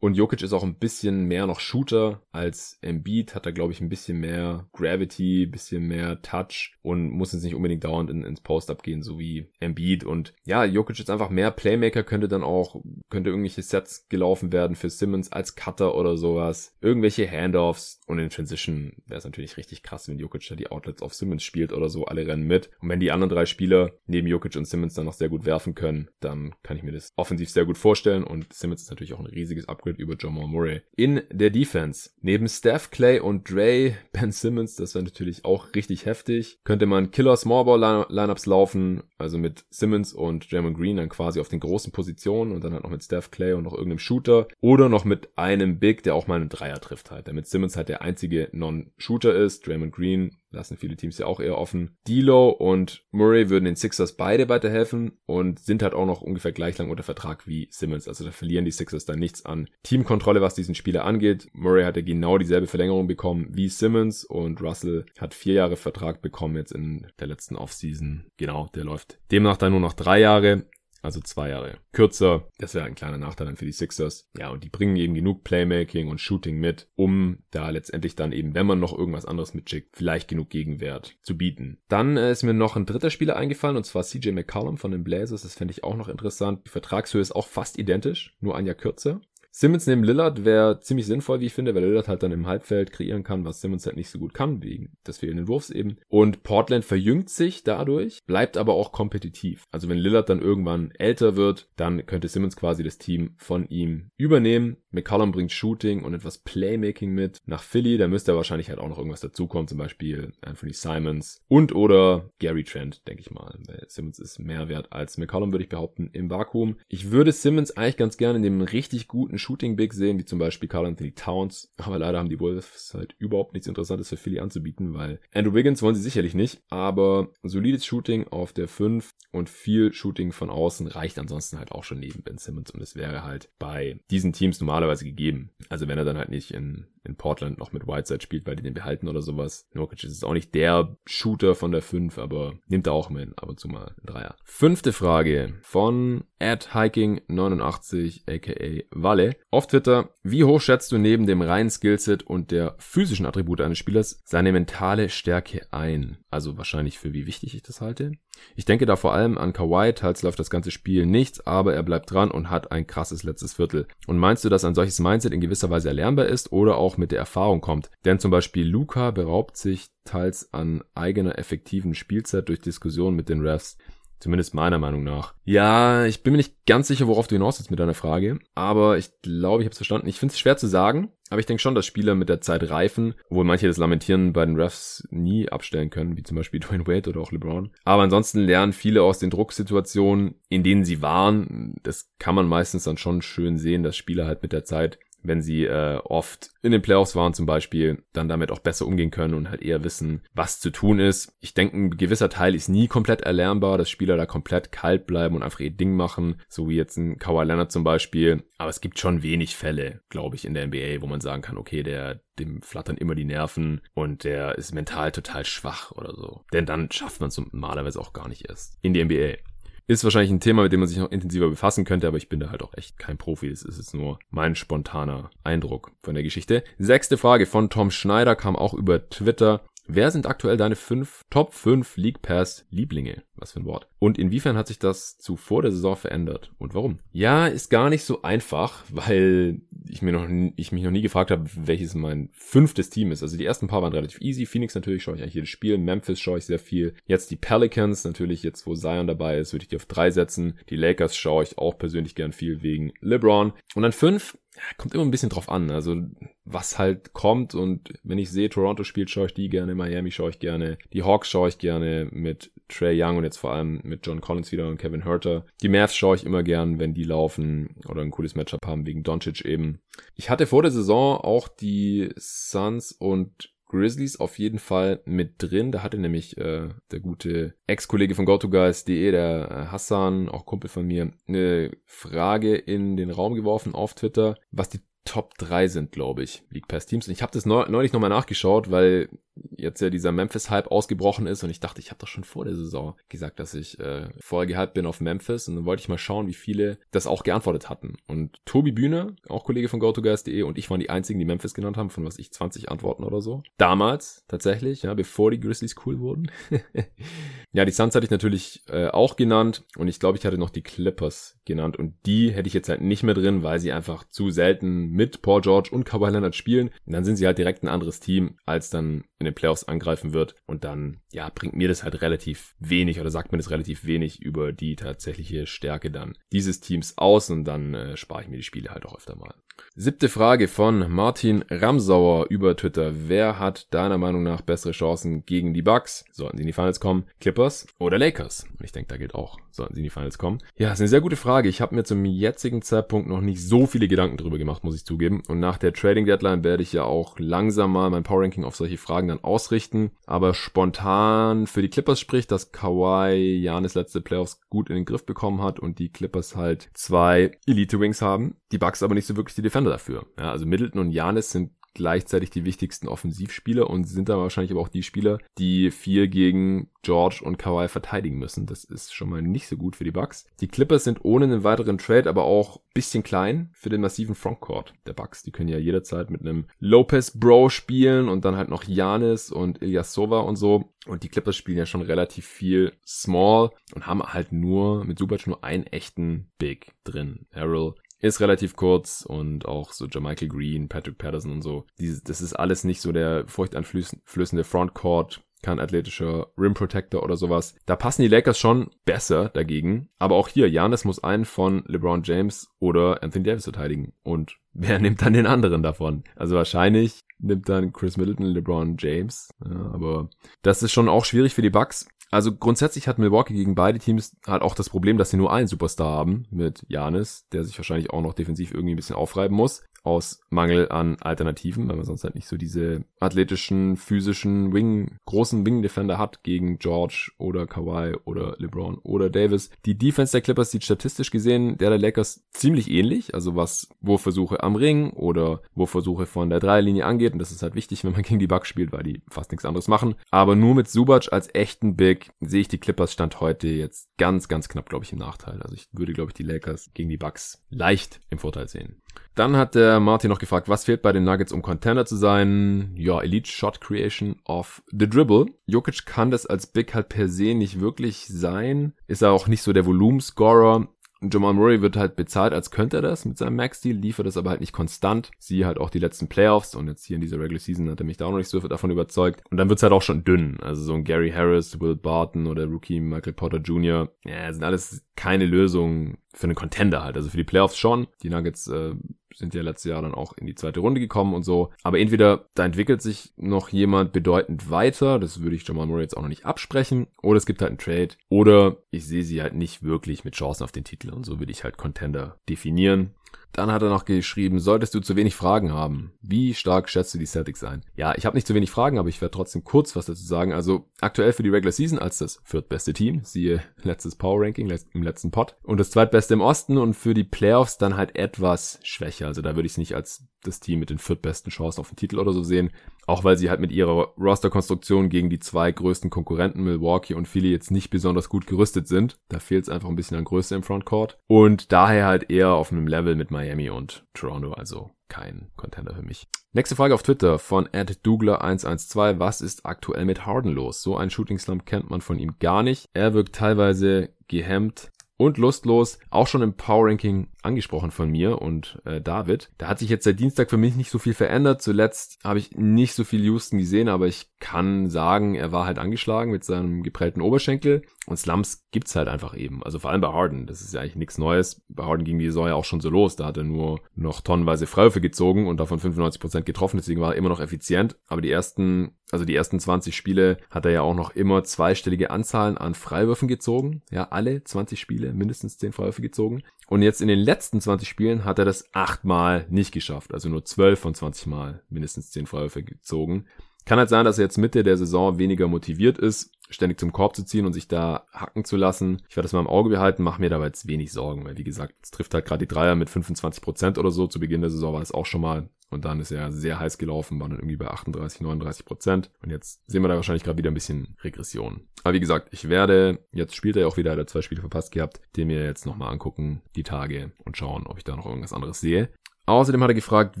und Jokic ist auch ein bisschen mehr noch Shooter als Embiid, hat da glaube ich ein bisschen mehr Gravity, bisschen mehr Touch und muss jetzt nicht unbedingt dauernd in, ins Post-Up gehen, so wie Embiid. Und ja, Jokic ist einfach mehr Playmaker, könnte dann auch, könnte irgendwelche Sets gelaufen werden für Simmons als Cutter oder sowas. Irgendwelche Handoffs und in Transition wäre es natürlich richtig krass, wenn Jokic da die Outlets auf Simmons spielt oder so, alle rennen mit. Und wenn die anderen drei Spieler neben Jokic und Simmons dann noch sehr gut werfen können, dann kann ich mir das offensiv sehr gut vorstellen und Simmons ist natürlich auch ein riesiges Upgrade über Jamal Murray. In der Defense, neben Steph, Clay und Dre, Ben Simmons, das wäre natürlich auch richtig heftig, könnte man Killer Smallball Lineups laufen, also mit Simmons und Draymond Green dann quasi auf den großen Positionen und dann halt noch mit Steph, Clay und noch irgendeinem Shooter oder noch mit einem Big, der auch mal einen Dreier trifft halt, damit Simmons halt der einzige Non-Shooter ist, Draymond Green lassen viele Teams ja auch eher offen. D'Lo und Murray würden den Sixers beide weiterhelfen und sind halt auch noch ungefähr gleich lang unter Vertrag wie Simmons. Also da verlieren die Sixers dann nichts an Teamkontrolle, was diesen Spieler angeht. Murray hatte genau dieselbe Verlängerung bekommen wie Simmons und Russell hat vier Jahre Vertrag bekommen jetzt in der letzten Offseason. Genau, der läuft demnach dann nur noch drei Jahre also zwei Jahre kürzer. Das wäre ein kleiner Nachteil dann für die Sixers. Ja, und die bringen eben genug Playmaking und Shooting mit, um da letztendlich dann eben, wenn man noch irgendwas anderes mitschickt, vielleicht genug Gegenwert zu bieten. Dann äh, ist mir noch ein dritter Spieler eingefallen, und zwar CJ McCollum von den Blazers. Das fände ich auch noch interessant. Die Vertragshöhe ist auch fast identisch, nur ein Jahr kürzer. Simmons neben Lillard wäre ziemlich sinnvoll, wie ich finde, weil Lillard halt dann im Halbfeld kreieren kann, was Simmons halt nicht so gut kann, wegen des fehlenden Wurfs eben. Und Portland verjüngt sich dadurch, bleibt aber auch kompetitiv. Also wenn Lillard dann irgendwann älter wird, dann könnte Simmons quasi das Team von ihm übernehmen. McCollum bringt Shooting und etwas Playmaking mit nach Philly. Da müsste wahrscheinlich halt auch noch irgendwas dazukommen, zum Beispiel Anthony Simons und oder Gary Trent, denke ich mal. Weil Simmons ist mehr wert als McCollum, würde ich behaupten, im Vakuum. Ich würde Simmons eigentlich ganz gerne in dem richtig guten Shooting Big sehen, wie zum Beispiel Carl Anthony Towns. Aber leider haben die Wolves halt überhaupt nichts Interessantes für Philly anzubieten, weil Andrew Wiggins wollen sie sicherlich nicht. Aber solides Shooting auf der 5 und viel Shooting von außen reicht ansonsten halt auch schon neben Ben Simmons. Und es wäre halt bei diesen Teams normalerweise gegeben. Also wenn er dann halt nicht in in Portland noch mit Whiteside spielt, weil die den behalten oder sowas. Nurkic ist auch nicht der Shooter von der 5, aber nimmt er auch mit ab und zu mal einen Dreier. Fünfte Frage von Hiking89 aka Walle auf Twitter. Wie hoch schätzt du neben dem reinen Skillset und der physischen Attribute eines Spielers seine mentale Stärke ein? Also wahrscheinlich für wie wichtig ich das halte. Ich denke da vor allem an Kawhi, teils läuft das ganze Spiel nichts, aber er bleibt dran und hat ein krasses letztes Viertel. Und meinst du, dass ein solches Mindset in gewisser Weise erlernbar ist oder auch mit der Erfahrung kommt? Denn zum Beispiel Luca beraubt sich teils an eigener effektiven Spielzeit durch Diskussionen mit den Refs. Zumindest meiner Meinung nach. Ja, ich bin mir nicht ganz sicher, worauf du hinaus willst mit deiner Frage. Aber ich glaube, ich habe es verstanden. Ich finde es schwer zu sagen. Aber ich denke schon, dass Spieler mit der Zeit reifen, obwohl manche das Lamentieren bei den Refs nie abstellen können, wie zum Beispiel Dwayne Wade oder auch LeBron. Aber ansonsten lernen viele aus den Drucksituationen, in denen sie waren. Das kann man meistens dann schon schön sehen, dass Spieler halt mit der Zeit wenn sie äh, oft in den Playoffs waren zum Beispiel, dann damit auch besser umgehen können und halt eher wissen, was zu tun ist. Ich denke, ein gewisser Teil ist nie komplett erlernbar, dass Spieler da komplett kalt bleiben und einfach ihr Ding machen, so wie jetzt ein Kawhi Leonard zum Beispiel. Aber es gibt schon wenig Fälle, glaube ich, in der NBA, wo man sagen kann, okay, der, dem flattern immer die Nerven und der ist mental total schwach oder so. Denn dann schafft man es normalerweise auch gar nicht erst in die NBA. Ist wahrscheinlich ein Thema, mit dem man sich noch intensiver befassen könnte, aber ich bin da halt auch echt kein Profi. Es ist jetzt nur mein spontaner Eindruck von der Geschichte. Sechste Frage von Tom Schneider kam auch über Twitter. Wer sind aktuell deine fünf Top 5 League Pass Lieblinge? Was für ein Wort. Und inwiefern hat sich das zu vor der Saison verändert und warum? Ja, ist gar nicht so einfach, weil ich mir noch ich mich noch nie gefragt habe, welches mein fünftes Team ist. Also die ersten paar waren relativ easy. Phoenix natürlich schaue ich eigentlich jedes Spiel, Memphis schaue ich sehr viel. Jetzt die Pelicans natürlich jetzt wo Zion dabei ist, würde ich die auf drei setzen. Die Lakers schaue ich auch persönlich gern viel wegen LeBron. Und dann fünf kommt immer ein bisschen drauf an. Also was halt kommt und wenn ich sehe, Toronto spielt, schaue ich die gerne, Miami schaue ich gerne, die Hawks schaue ich gerne mit Trey Young und jetzt vor allem mit John Collins wieder und Kevin Herter. Die Mavs schaue ich immer gern, wenn die laufen oder ein cooles Matchup haben wegen Doncic eben. Ich hatte vor der Saison auch die Suns und Grizzlies auf jeden Fall mit drin. Da hatte nämlich äh, der gute Ex-Kollege von GoToGuys.de, der äh, Hassan, auch Kumpel von mir, eine Frage in den Raum geworfen auf Twitter, was die Top 3 sind, glaube ich, League Pass Teams. Und ich habe das neulich nochmal nachgeschaut, weil jetzt ja dieser Memphis-Hype ausgebrochen ist und ich dachte, ich habe doch schon vor der Saison gesagt, dass ich äh, vorher gehypt bin auf Memphis und dann wollte ich mal schauen, wie viele das auch geantwortet hatten. Und Tobi Bühne, auch Kollege von GoToGuys.de und ich waren die einzigen, die Memphis genannt haben, von was ich 20 Antworten oder so. Damals, tatsächlich, ja, bevor die Grizzlies cool wurden. ja, die Suns hatte ich natürlich äh, auch genannt und ich glaube, ich hatte noch die Clippers genannt und die hätte ich jetzt halt nicht mehr drin, weil sie einfach zu selten mit Paul George und Kawhi Leonard spielen, dann sind sie halt direkt ein anderes Team, als dann in den Playoffs angreifen wird. Und dann, ja, bringt mir das halt relativ wenig oder sagt mir das relativ wenig über die tatsächliche Stärke dann dieses Teams aus und dann äh, spare ich mir die Spiele halt auch öfter mal. Siebte Frage von Martin Ramsauer über Twitter. Wer hat deiner Meinung nach bessere Chancen gegen die Bucks? Sollten sie in die Finals kommen? Clippers oder Lakers? Und ich denke, da gilt auch, sollten sie in die Finals kommen. Ja, ist eine sehr gute Frage. Ich habe mir zum jetzigen Zeitpunkt noch nicht so viele Gedanken drüber gemacht, muss ich zugeben. Und nach der Trading Deadline werde ich ja auch langsam mal mein Power Ranking auf solche Fragen dann ausrichten. Aber spontan für die Clippers spricht, dass Kawhi Janis letzte Playoffs gut in den Griff bekommen hat und die Clippers halt zwei Elite Wings haben. Die Bucks aber nicht so wirklich die Defender dafür. Ja, also Middleton und Janis sind gleichzeitig die wichtigsten Offensivspieler und sind dann wahrscheinlich aber auch die Spieler, die viel gegen George und Kawhi verteidigen müssen. Das ist schon mal nicht so gut für die Bucks. Die Clippers sind ohne einen weiteren Trade aber auch bisschen klein für den massiven Frontcourt der Bucks. Die können ja jederzeit mit einem Lopez Bro spielen und dann halt noch Janis und Ilyasova und so. Und die Clippers spielen ja schon relativ viel Small und haben halt nur mit Subac nur einen echten Big drin. Errol ist relativ kurz und auch so Jermichael Green, Patrick Patterson und so. Dieses, das ist alles nicht so der furchteinflößende Frontcourt, kein athletischer Rim Protector oder sowas. Da passen die Lakers schon besser dagegen. Aber auch hier, Janis muss einen von LeBron James oder Anthony Davis verteidigen. Und wer nimmt dann den anderen davon? Also wahrscheinlich nimmt dann Chris Middleton LeBron James. Ja, aber das ist schon auch schwierig für die Bucks. Also grundsätzlich hat Milwaukee gegen beide Teams halt auch das Problem, dass sie nur einen Superstar haben mit Janis, der sich wahrscheinlich auch noch defensiv irgendwie ein bisschen aufreiben muss aus Mangel an Alternativen, weil man sonst halt nicht so diese athletischen, physischen Wing, großen Wing-Defender hat gegen George oder Kawhi oder LeBron oder Davis. Die Defense der Clippers sieht statistisch gesehen der der Lakers ziemlich ähnlich, also was Wurfversuche am Ring oder Wurfversuche von der Dreierlinie angeht und das ist halt wichtig, wenn man gegen die Bucks spielt, weil die fast nichts anderes machen. Aber nur mit Subac als echten Big sehe ich die Clippers Stand heute jetzt ganz, ganz knapp, glaube ich, im Nachteil. Also ich würde, glaube ich, die Lakers gegen die Bucks leicht im Vorteil sehen. Dann hat der Martin noch gefragt, was fehlt bei den Nuggets, um Contender zu sein? Ja, Elite Shot Creation of the Dribble. Jokic kann das als Big halt per se nicht wirklich sein. Ist er auch nicht so der Volumenscorer. Jamal Murray wird halt bezahlt, als könnte er das mit seinem Max-Deal, liefert das aber halt nicht konstant. Siehe halt auch die letzten Playoffs und jetzt hier in dieser Regular Season hat er mich da auch noch nicht so davon überzeugt. Und dann wird's halt auch schon dünn. Also so ein Gary Harris, Will Barton oder Rookie Michael Potter Jr. Ja, sind alles keine Lösungen für einen Contender halt. Also für die Playoffs schon. Die Nuggets äh, sind ja letztes Jahr dann auch in die zweite Runde gekommen und so. Aber entweder da entwickelt sich noch jemand bedeutend weiter, das würde ich Jamal Murray jetzt auch noch nicht absprechen, oder es gibt halt einen Trade, oder ich sehe sie halt nicht wirklich mit Chancen auf den Titel und so würde ich halt Contender definieren. Dann hat er noch geschrieben, solltest du zu wenig Fragen haben, wie stark schätzt du die Celtics ein? Ja, ich habe nicht zu wenig Fragen, aber ich werde trotzdem kurz was dazu sagen. Also aktuell für die Regular Season als das viertbeste Team, siehe letztes Power Ranking im letzten Pod und das zweitbeste im Osten und für die Playoffs dann halt etwas schwächer. Also da würde ich es nicht als das Team mit den viertbesten Chancen auf den Titel oder so sehen. Auch weil sie halt mit ihrer Roster-Konstruktion gegen die zwei größten Konkurrenten Milwaukee und Philly jetzt nicht besonders gut gerüstet sind. Da fehlt es einfach ein bisschen an Größe im Frontcourt. Und daher halt eher auf einem Level mit Miami und Toronto, also kein Contender für mich. Nächste Frage auf Twitter von Dougler112. Was ist aktuell mit Harden los? So ein Shooting Slump kennt man von ihm gar nicht. Er wirkt teilweise gehemmt und lustlos. Auch schon im Power Ranking angesprochen von mir und äh, David. Da hat sich jetzt seit Dienstag für mich nicht so viel verändert. Zuletzt habe ich nicht so viel Houston gesehen, aber ich kann sagen, er war halt angeschlagen mit seinem geprellten Oberschenkel. Und Slumps gibt's halt einfach eben. Also vor allem bei Harden. Das ist ja eigentlich nichts Neues. Bei Harden ging die Saison ja auch schon so los. Da hat er nur noch tonnenweise Freiwürfe gezogen und davon 95% getroffen. Deswegen war er immer noch effizient. Aber die ersten, also die ersten 20 Spiele hat er ja auch noch immer zweistellige Anzahlen an Freiwürfen gezogen. Ja, alle 20 Spiele mindestens 10 Freiwürfe gezogen. Und jetzt in den letzten 20 Spielen hat er das achtmal nicht geschafft. Also nur 12 von 20 Mal mindestens 10 Freiwürfe gezogen. Kann halt sein, dass er jetzt Mitte der Saison weniger motiviert ist, ständig zum Korb zu ziehen und sich da hacken zu lassen. Ich werde das mal im Auge behalten, mache mir dabei jetzt wenig Sorgen, weil wie gesagt, es trifft halt gerade die Dreier mit 25 Prozent oder so. Zu Beginn der Saison war es auch schon mal. Und dann ist er sehr heiß gelaufen, war dann irgendwie bei 38, 39 Prozent. Und jetzt sehen wir da wahrscheinlich gerade wieder ein bisschen Regression. Aber wie gesagt, ich werde, jetzt spielt er ja auch wieder, er hat zwei Spiele verpasst gehabt, den mir jetzt nochmal angucken, die Tage und schauen, ob ich da noch irgendwas anderes sehe. Außerdem hat er gefragt,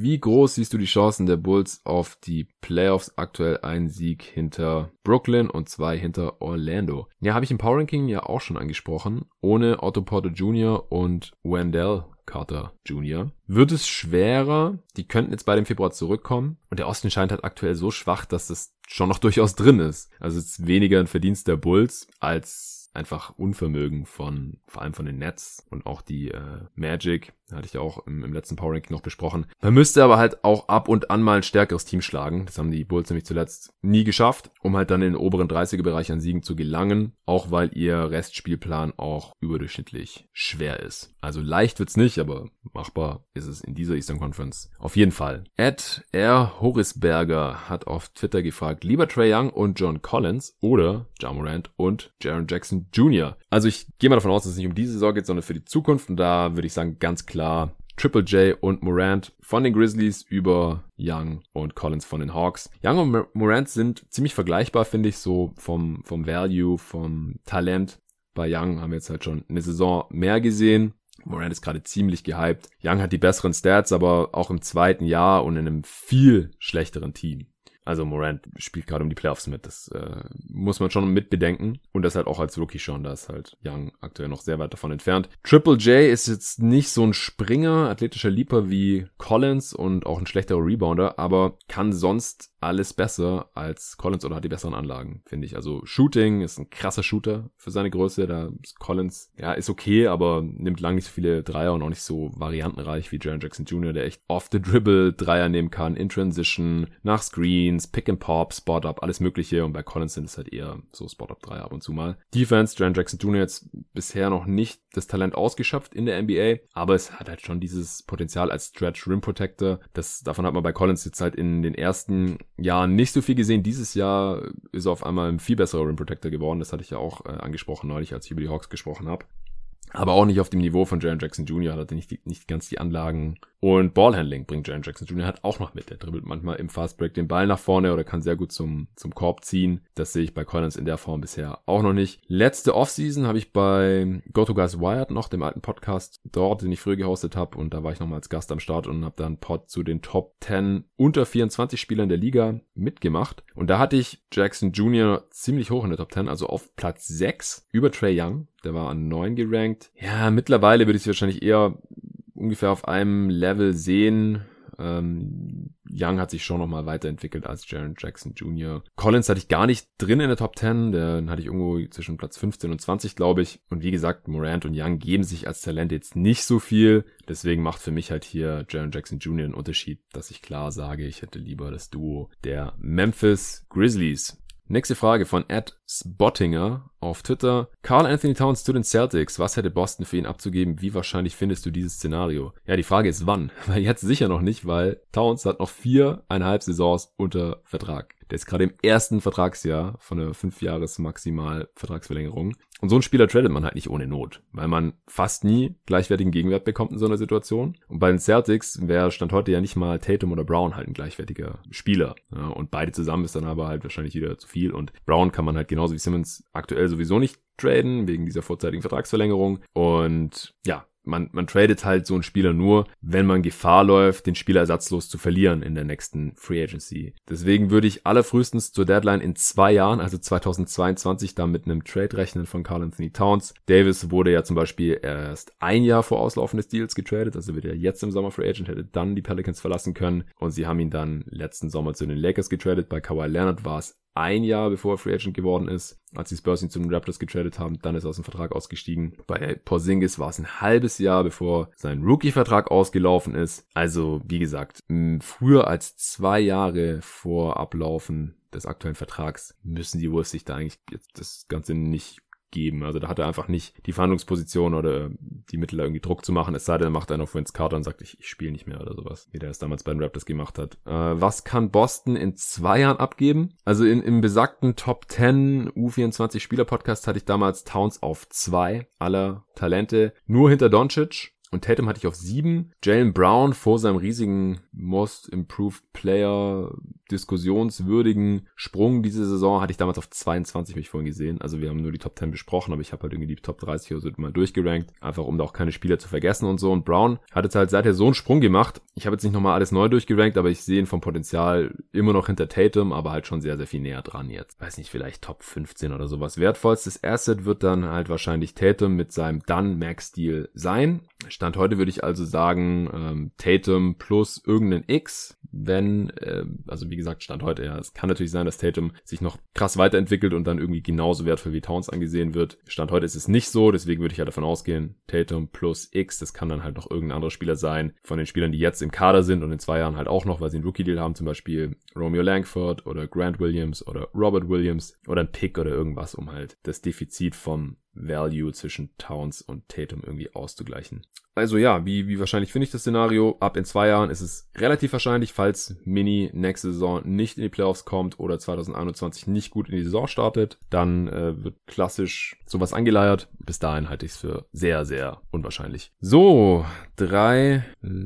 wie groß siehst du die Chancen der Bulls auf die Playoffs? Aktuell ein Sieg hinter Brooklyn und zwei hinter Orlando. Ja, habe ich im Power Ranking ja auch schon angesprochen. Ohne Otto Porter Jr. und Wendell Carter Jr. Wird es schwerer? Die könnten jetzt bei dem Februar zurückkommen. Und der Osten scheint halt aktuell so schwach, dass das schon noch durchaus drin ist. Also es ist weniger ein Verdienst der Bulls als einfach Unvermögen von, vor allem von den Nets und auch die äh, Magic, hatte ich ja auch im, im letzten Power Ranking noch besprochen. Man müsste aber halt auch ab und an mal ein stärkeres Team schlagen. Das haben die Bulls nämlich zuletzt nie geschafft, um halt dann in den oberen 30er Bereich an Siegen zu gelangen, auch weil ihr Restspielplan auch überdurchschnittlich schwer ist. Also leicht wird's nicht, aber machbar ist es in dieser Eastern Conference auf jeden Fall. Ed R. Horisberger hat auf Twitter gefragt, lieber Trey Young und John Collins oder Jamorant und Jaron Jackson Jr. Also ich gehe mal davon aus, dass es nicht um diese Saison geht, sondern für die Zukunft und da würde ich sagen ganz klar Triple J und Morant von den Grizzlies über Young und Collins von den Hawks. Young und Morant sind ziemlich vergleichbar, finde ich, so vom, vom Value, vom Talent. Bei Young haben wir jetzt halt schon eine Saison mehr gesehen. Morant ist gerade ziemlich gehypt. Young hat die besseren Stats, aber auch im zweiten Jahr und in einem viel schlechteren Team. Also Morant spielt gerade um die Playoffs mit. Das äh, muss man schon mitbedenken. Und das halt auch als Rookie schon. Da ist halt Young aktuell noch sehr weit davon entfernt. Triple J ist jetzt nicht so ein Springer, athletischer Leaper wie Collins und auch ein schlechterer Rebounder, aber kann sonst alles besser als Collins oder hat die besseren Anlagen, finde ich. Also Shooting ist ein krasser Shooter für seine Größe. Da ist Collins, ja, ist okay, aber nimmt lang nicht so viele Dreier und auch nicht so variantenreich wie Jaron Jackson Jr., der echt off the dribble Dreier nehmen kann, in Transition, nach Screens, Pick and Pop, Spot Up, alles mögliche. Und bei Collins sind es halt eher so Spot Up Dreier ab und zu mal. Defense, Jaron Jackson Jr. jetzt bisher noch nicht das Talent ausgeschöpft in der NBA, aber es hat halt schon dieses Potenzial als Stretch Rim Protector. Das, davon hat man bei Collins jetzt halt in den ersten Jahren nicht so viel gesehen. Dieses Jahr ist er auf einmal ein viel besserer Rim Protector geworden. Das hatte ich ja auch äh, angesprochen neulich, als ich über die Hawks gesprochen habe aber auch nicht auf dem Niveau von Jaron Jackson Jr. Hat er nicht, nicht ganz die Anlagen. Und Ballhandling bringt Jaron Jackson Jr. halt auch noch mit. Der dribbelt manchmal im Fastbreak den Ball nach vorne oder kann sehr gut zum, zum Korb ziehen. Das sehe ich bei Collins in der Form bisher auch noch nicht. Letzte Offseason habe ich bei Go to Guys Wired noch, dem alten Podcast dort, den ich früher gehostet habe. Und da war ich nochmal als Gast am Start und habe dann Pod zu den Top 10 unter 24 Spielern der Liga mitgemacht. Und da hatte ich Jackson Jr. ziemlich hoch in der Top 10, also auf Platz 6 über Trey Young der war an 9 gerankt. Ja, mittlerweile würde ich es wahrscheinlich eher ungefähr auf einem Level sehen. Ähm, Young hat sich schon nochmal weiterentwickelt als Jaron Jackson Jr. Collins hatte ich gar nicht drin in der Top 10. Den hatte ich irgendwo zwischen Platz 15 und 20, glaube ich. Und wie gesagt, Morant und Young geben sich als Talent jetzt nicht so viel. Deswegen macht für mich halt hier Jaron Jackson Jr. einen Unterschied, dass ich klar sage, ich hätte lieber das Duo der Memphis Grizzlies. Nächste Frage von Ed Spottinger auf Twitter. Carl Anthony Towns zu den Celtics. Was hätte Boston für ihn abzugeben? Wie wahrscheinlich findest du dieses Szenario? Ja, die Frage ist wann. Weil jetzt sicher noch nicht, weil Towns hat noch viereinhalb Saisons unter Vertrag. Der ist gerade im ersten Vertragsjahr von einer 5 Jahres maximal Vertragsverlängerung. Und so einen Spieler tradet man halt nicht ohne Not, weil man fast nie gleichwertigen Gegenwert bekommt in so einer Situation. Und bei den Celtics wäre Stand heute ja nicht mal Tatum oder Brown halt ein gleichwertiger Spieler. Ja, und beide zusammen ist dann aber halt wahrscheinlich wieder zu viel. Und Brown kann man halt genauso wie Simmons aktuell sowieso nicht traden, wegen dieser vorzeitigen Vertragsverlängerung. Und ja, man, man tradet halt so einen Spieler nur, wenn man Gefahr läuft, den Spieler ersatzlos zu verlieren in der nächsten Free Agency. Deswegen würde ich allerfrühestens zur Deadline in zwei Jahren, also 2022, da mit einem Trade rechnen von Carl Anthony Towns. Davis wurde ja zum Beispiel erst ein Jahr vor Auslaufen des Deals getradet, also wird er jetzt im Sommer Free Agent, hätte dann die Pelicans verlassen können und sie haben ihn dann letzten Sommer zu den Lakers getradet. Bei Kawhi Leonard war es ein Jahr bevor er Free Agent geworden ist, als die Spurs ihn zu den Raptors getradet haben, dann ist er aus dem Vertrag ausgestiegen. Bei Porzingis war es ein halbes Jahr, bevor sein Rookie-Vertrag ausgelaufen ist. Also, wie gesagt, früher als zwei Jahre vor Ablaufen des aktuellen Vertrags müssen die Wolves sich da eigentlich jetzt das Ganze nicht geben. Also da hat er einfach nicht die Verhandlungsposition oder die Mittel irgendwie Druck zu machen. Es sei denn, er macht einen auf Vince Carter und sagt, ich, ich spiele nicht mehr oder sowas, wie der es damals bei den Raptors gemacht hat. Äh, was kann Boston in zwei Jahren abgeben? Also in, im besagten Top 10 U24 Spieler Podcast hatte ich damals Towns auf zwei aller Talente, nur hinter Doncic. Und Tatum hatte ich auf sieben. Jalen Brown vor seinem riesigen Most Improved Player diskussionswürdigen Sprung diese Saison hatte ich damals auf 22 mich vorhin gesehen. Also wir haben nur die Top 10 besprochen, aber ich habe halt irgendwie die Top 30 oder so mal durchgerankt, einfach um da auch keine Spieler zu vergessen und so. Und Brown hat jetzt halt seither so einen Sprung gemacht. Ich habe jetzt nicht nochmal alles neu durchgerankt, aber ich sehe ihn vom Potenzial immer noch hinter Tatum, aber halt schon sehr, sehr viel näher dran jetzt. Weiß nicht, vielleicht Top 15 oder sowas. Wertvollstes Asset wird dann halt wahrscheinlich Tatum mit seinem Dann Max-Deal sein. Stand heute würde ich also sagen, ähm, Tatum plus irgendein X, wenn, äh, also wie gesagt, Stand heute, ja, es kann natürlich sein, dass Tatum sich noch krass weiterentwickelt und dann irgendwie genauso wertvoll wie Towns angesehen wird. Stand heute ist es nicht so, deswegen würde ich ja davon ausgehen, Tatum plus X, das kann dann halt noch irgendein anderer Spieler sein, von den Spielern, die jetzt im Kader sind und in zwei Jahren halt auch noch, weil sie einen Rookie-Deal haben, zum Beispiel Romeo Langford oder Grant Williams oder Robert Williams oder ein Pick oder irgendwas, um halt das Defizit vom Value zwischen Towns und Tatum irgendwie auszugleichen. Also ja, wie, wie wahrscheinlich finde ich das Szenario? Ab in zwei Jahren ist es relativ wahrscheinlich, falls Mini nächste Saison nicht in die Playoffs kommt oder 2021 nicht gut in die Saison startet, dann äh, wird klassisch sowas angeleiert. Bis dahin halte ich es für sehr, sehr unwahrscheinlich. So, drei,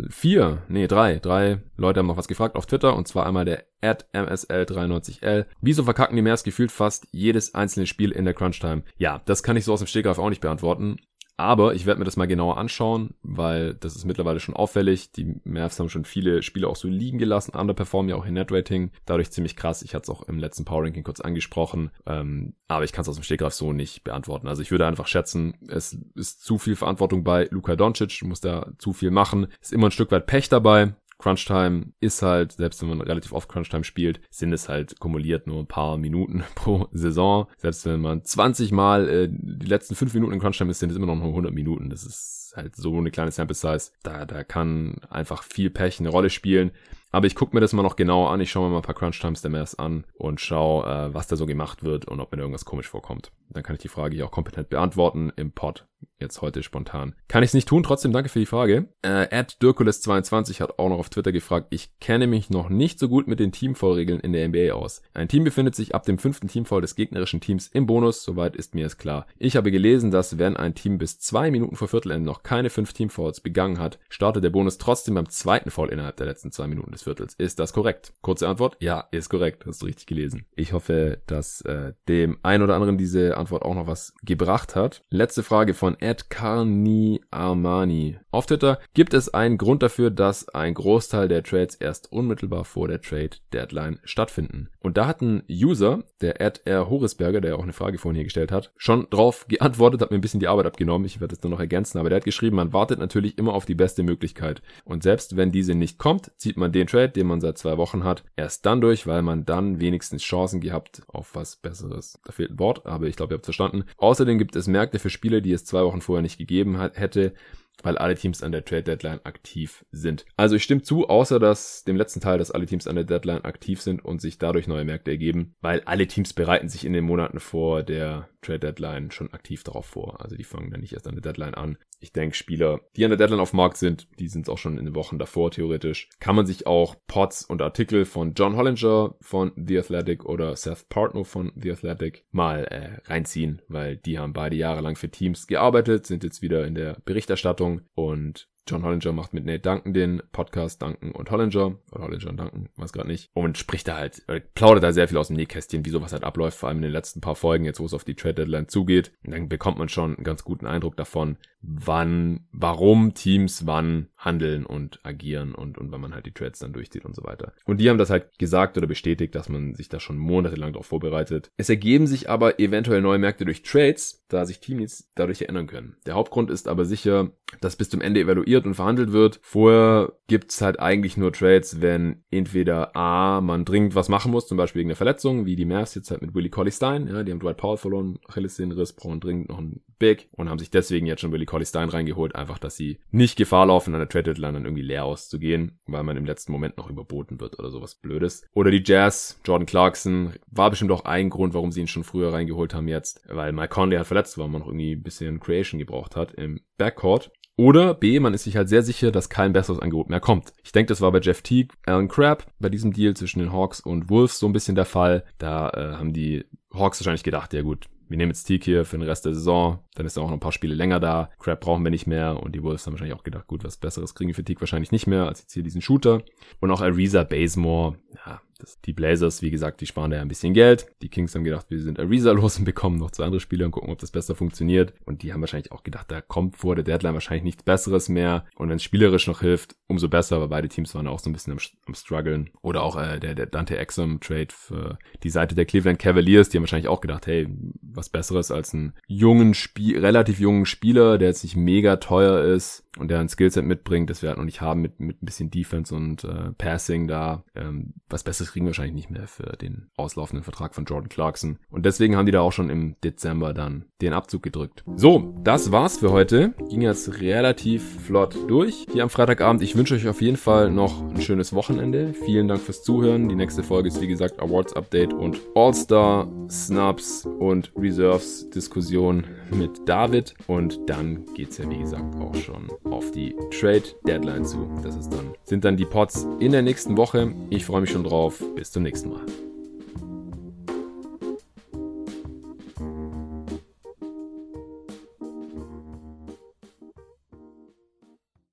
vier, nee, drei, drei Leute haben noch was gefragt auf Twitter und zwar einmal der at MSL93L. Wieso verkacken die Mavs gefühlt fast jedes einzelne Spiel in der Crunch Time? Ja, das kann ich so aus dem Stegreif auch nicht beantworten. Aber ich werde mir das mal genauer anschauen, weil das ist mittlerweile schon auffällig. Die Mavs haben schon viele Spiele auch so liegen gelassen, underperformen ja auch in Netrating. Dadurch ziemlich krass. Ich hatte es auch im letzten Power Ranking kurz angesprochen. Ähm, aber ich kann es aus dem Stegreif so nicht beantworten. Also ich würde einfach schätzen, es ist zu viel Verantwortung bei Luka Doncic. Du musst da zu viel machen. Ist immer ein Stück weit Pech dabei. Crunchtime ist halt, selbst wenn man relativ oft Crunchtime spielt, sind es halt kumuliert nur ein paar Minuten pro Saison. Selbst wenn man 20 Mal äh, die letzten 5 Minuten in Crunchtime ist, sind es immer noch nur 100 Minuten. Das ist halt so eine kleine Sample Size. Da, da kann einfach viel Pech eine Rolle spielen. Aber ich gucke mir das mal noch genauer an. Ich schaue mir mal ein paar Crunch Times der Mavs an und schaue, äh, was da so gemacht wird und ob mir da irgendwas komisch vorkommt. Dann kann ich die Frage hier auch kompetent beantworten im Pod. Jetzt heute spontan. Kann ich es nicht tun, trotzdem danke für die Frage. Äh, Dirkules22 hat auch noch auf Twitter gefragt, ich kenne mich noch nicht so gut mit den Teamfoul-Regeln in der NBA aus. Ein Team befindet sich ab dem fünften Teamfoul des gegnerischen Teams im Bonus, soweit ist mir es klar. Ich habe gelesen, dass wenn ein Team bis zwei Minuten vor Viertelende noch keine fünf Teamfouls begangen hat, startet der Bonus trotzdem beim zweiten Foul innerhalb der letzten zwei Minuten des Viertels. Ist das korrekt? Kurze Antwort, ja, ist korrekt. Hast du richtig gelesen. Ich hoffe, dass äh, dem ein oder anderen diese Antwort auch noch was gebracht hat. Letzte Frage von Ed Carni Armani. Auf Twitter gibt es einen Grund dafür, dass ein Großteil der Trades erst unmittelbar vor der Trade Deadline stattfinden. Und da hat ein User, der Ed R. Horisberger, der auch eine Frage vorhin hier gestellt hat, schon drauf geantwortet, hat mir ein bisschen die Arbeit abgenommen. Ich werde es nur noch ergänzen, aber der hat geschrieben, man wartet natürlich immer auf die beste Möglichkeit. Und selbst wenn diese nicht kommt, zieht man den Trade, den man seit zwei Wochen hat, erst dann durch, weil man dann wenigstens Chancen gehabt auf was Besseres. Da fehlt ein Wort, aber ich glaube, ihr habt verstanden. Außerdem gibt es Märkte für Spiele, die es zwei Wochen vorher nicht gegeben hat, hätte, weil alle Teams an der Trade Deadline aktiv sind. Also ich stimme zu, außer dass dem letzten Teil, dass alle Teams an der Deadline aktiv sind und sich dadurch neue Märkte ergeben, weil alle Teams bereiten sich in den Monaten vor der Trade Deadline schon aktiv darauf vor. Also die fangen dann nicht erst an der Deadline an. Ich denke, Spieler, die an der Deadline auf dem Markt sind, die sind auch schon in den Wochen davor theoretisch. Kann man sich auch Pods und Artikel von John Hollinger von The Athletic oder Seth Partnow von The Athletic mal äh, reinziehen, weil die haben beide jahrelang für Teams gearbeitet, sind jetzt wieder in der Berichterstattung und John Hollinger macht mit Nate Duncan den Podcast Duncan und Hollinger oder Hollinger und Duncan, weiß gerade nicht und spricht da halt, plaudert da sehr viel aus dem Nähkästchen, wie sowas halt abläuft, vor allem in den letzten paar Folgen, jetzt wo es auf die Trade Deadline zugeht. Und dann bekommt man schon einen ganz guten Eindruck davon, wann, warum Teams wann handeln und agieren und, und wann man halt die Trades dann durchzieht und so weiter. Und die haben das halt gesagt oder bestätigt, dass man sich da schon monatelang darauf vorbereitet. Es ergeben sich aber eventuell neue Märkte durch Trades, da sich Teams dadurch erinnern können. Der Hauptgrund ist aber sicher, dass bis zum Ende evaluiert und verhandelt wird. Vorher gibt's halt eigentlich nur Trades, wenn entweder A, man dringend was machen muss, zum Beispiel wegen der Verletzung, wie die Mavs jetzt halt mit Willie Colley Stein, ja, die haben Dwight Powell verloren, Achillessehnenriss, brauchen dringend noch einen Big und haben sich deswegen jetzt schon Willie Colley Stein reingeholt, einfach, dass sie nicht Gefahr laufen, an der Trade Deadline dann irgendwie leer auszugehen, weil man im letzten Moment noch überboten wird oder sowas Blödes. Oder die Jazz, Jordan Clarkson, war bestimmt auch ein Grund, warum sie ihn schon früher reingeholt haben jetzt, weil Mike Conley halt verletzt war, man noch irgendwie ein bisschen Creation gebraucht hat im Backcourt. Oder B, man ist sich halt sehr sicher, dass kein besseres Angebot mehr kommt. Ich denke, das war bei Jeff Teague, Alan Crabb bei diesem Deal zwischen den Hawks und Wolves so ein bisschen der Fall. Da äh, haben die Hawks wahrscheinlich gedacht, ja gut, wir nehmen jetzt Teak hier für den Rest der Saison, dann ist er auch noch ein paar Spiele länger da. Crab brauchen wir nicht mehr und die Wolves haben wahrscheinlich auch gedacht, gut, was Besseres kriegen wir für Teak wahrscheinlich nicht mehr als jetzt hier diesen Shooter. Und auch Ariza Bazemore, ja, das, die Blazers, wie gesagt, die sparen da ja ein bisschen Geld. Die Kings haben gedacht, wir sind Ariza los und bekommen noch zwei andere Spieler und gucken, ob das besser funktioniert. Und die haben wahrscheinlich auch gedacht, da kommt vor der Deadline wahrscheinlich nichts Besseres mehr. Und wenn es spielerisch noch hilft, umso besser. Aber beide Teams waren auch so ein bisschen am, am struggeln. Oder auch äh, der, der Dante Exum Trade für die Seite der Cleveland Cavaliers. Die haben wahrscheinlich auch gedacht, hey, was Besseres als einen jungen Spiel, relativ jungen Spieler, der jetzt nicht mega teuer ist und der ein Skillset mitbringt, das wir halt noch nicht haben mit, mit ein bisschen Defense und äh, Passing da. Ähm, was Besseres kriegen wir wahrscheinlich nicht mehr für den auslaufenden Vertrag von Jordan Clarkson. Und deswegen haben die da auch schon im Dezember dann den Abzug gedrückt. So, das war's für heute. Ging jetzt relativ flott durch hier am Freitagabend. Ich wünsche euch auf jeden Fall noch ein schönes Wochenende. Vielen Dank fürs Zuhören. Die nächste Folge ist wie gesagt Awards Update und All-Star Snubs und Reserves Diskussion mit David. Und dann geht's ja wie gesagt auch schon auf die Trade Deadline zu. Das ist dann, sind dann die Pots in der nächsten Woche. Ich freue mich schon drauf. Bis zum nächsten Mal.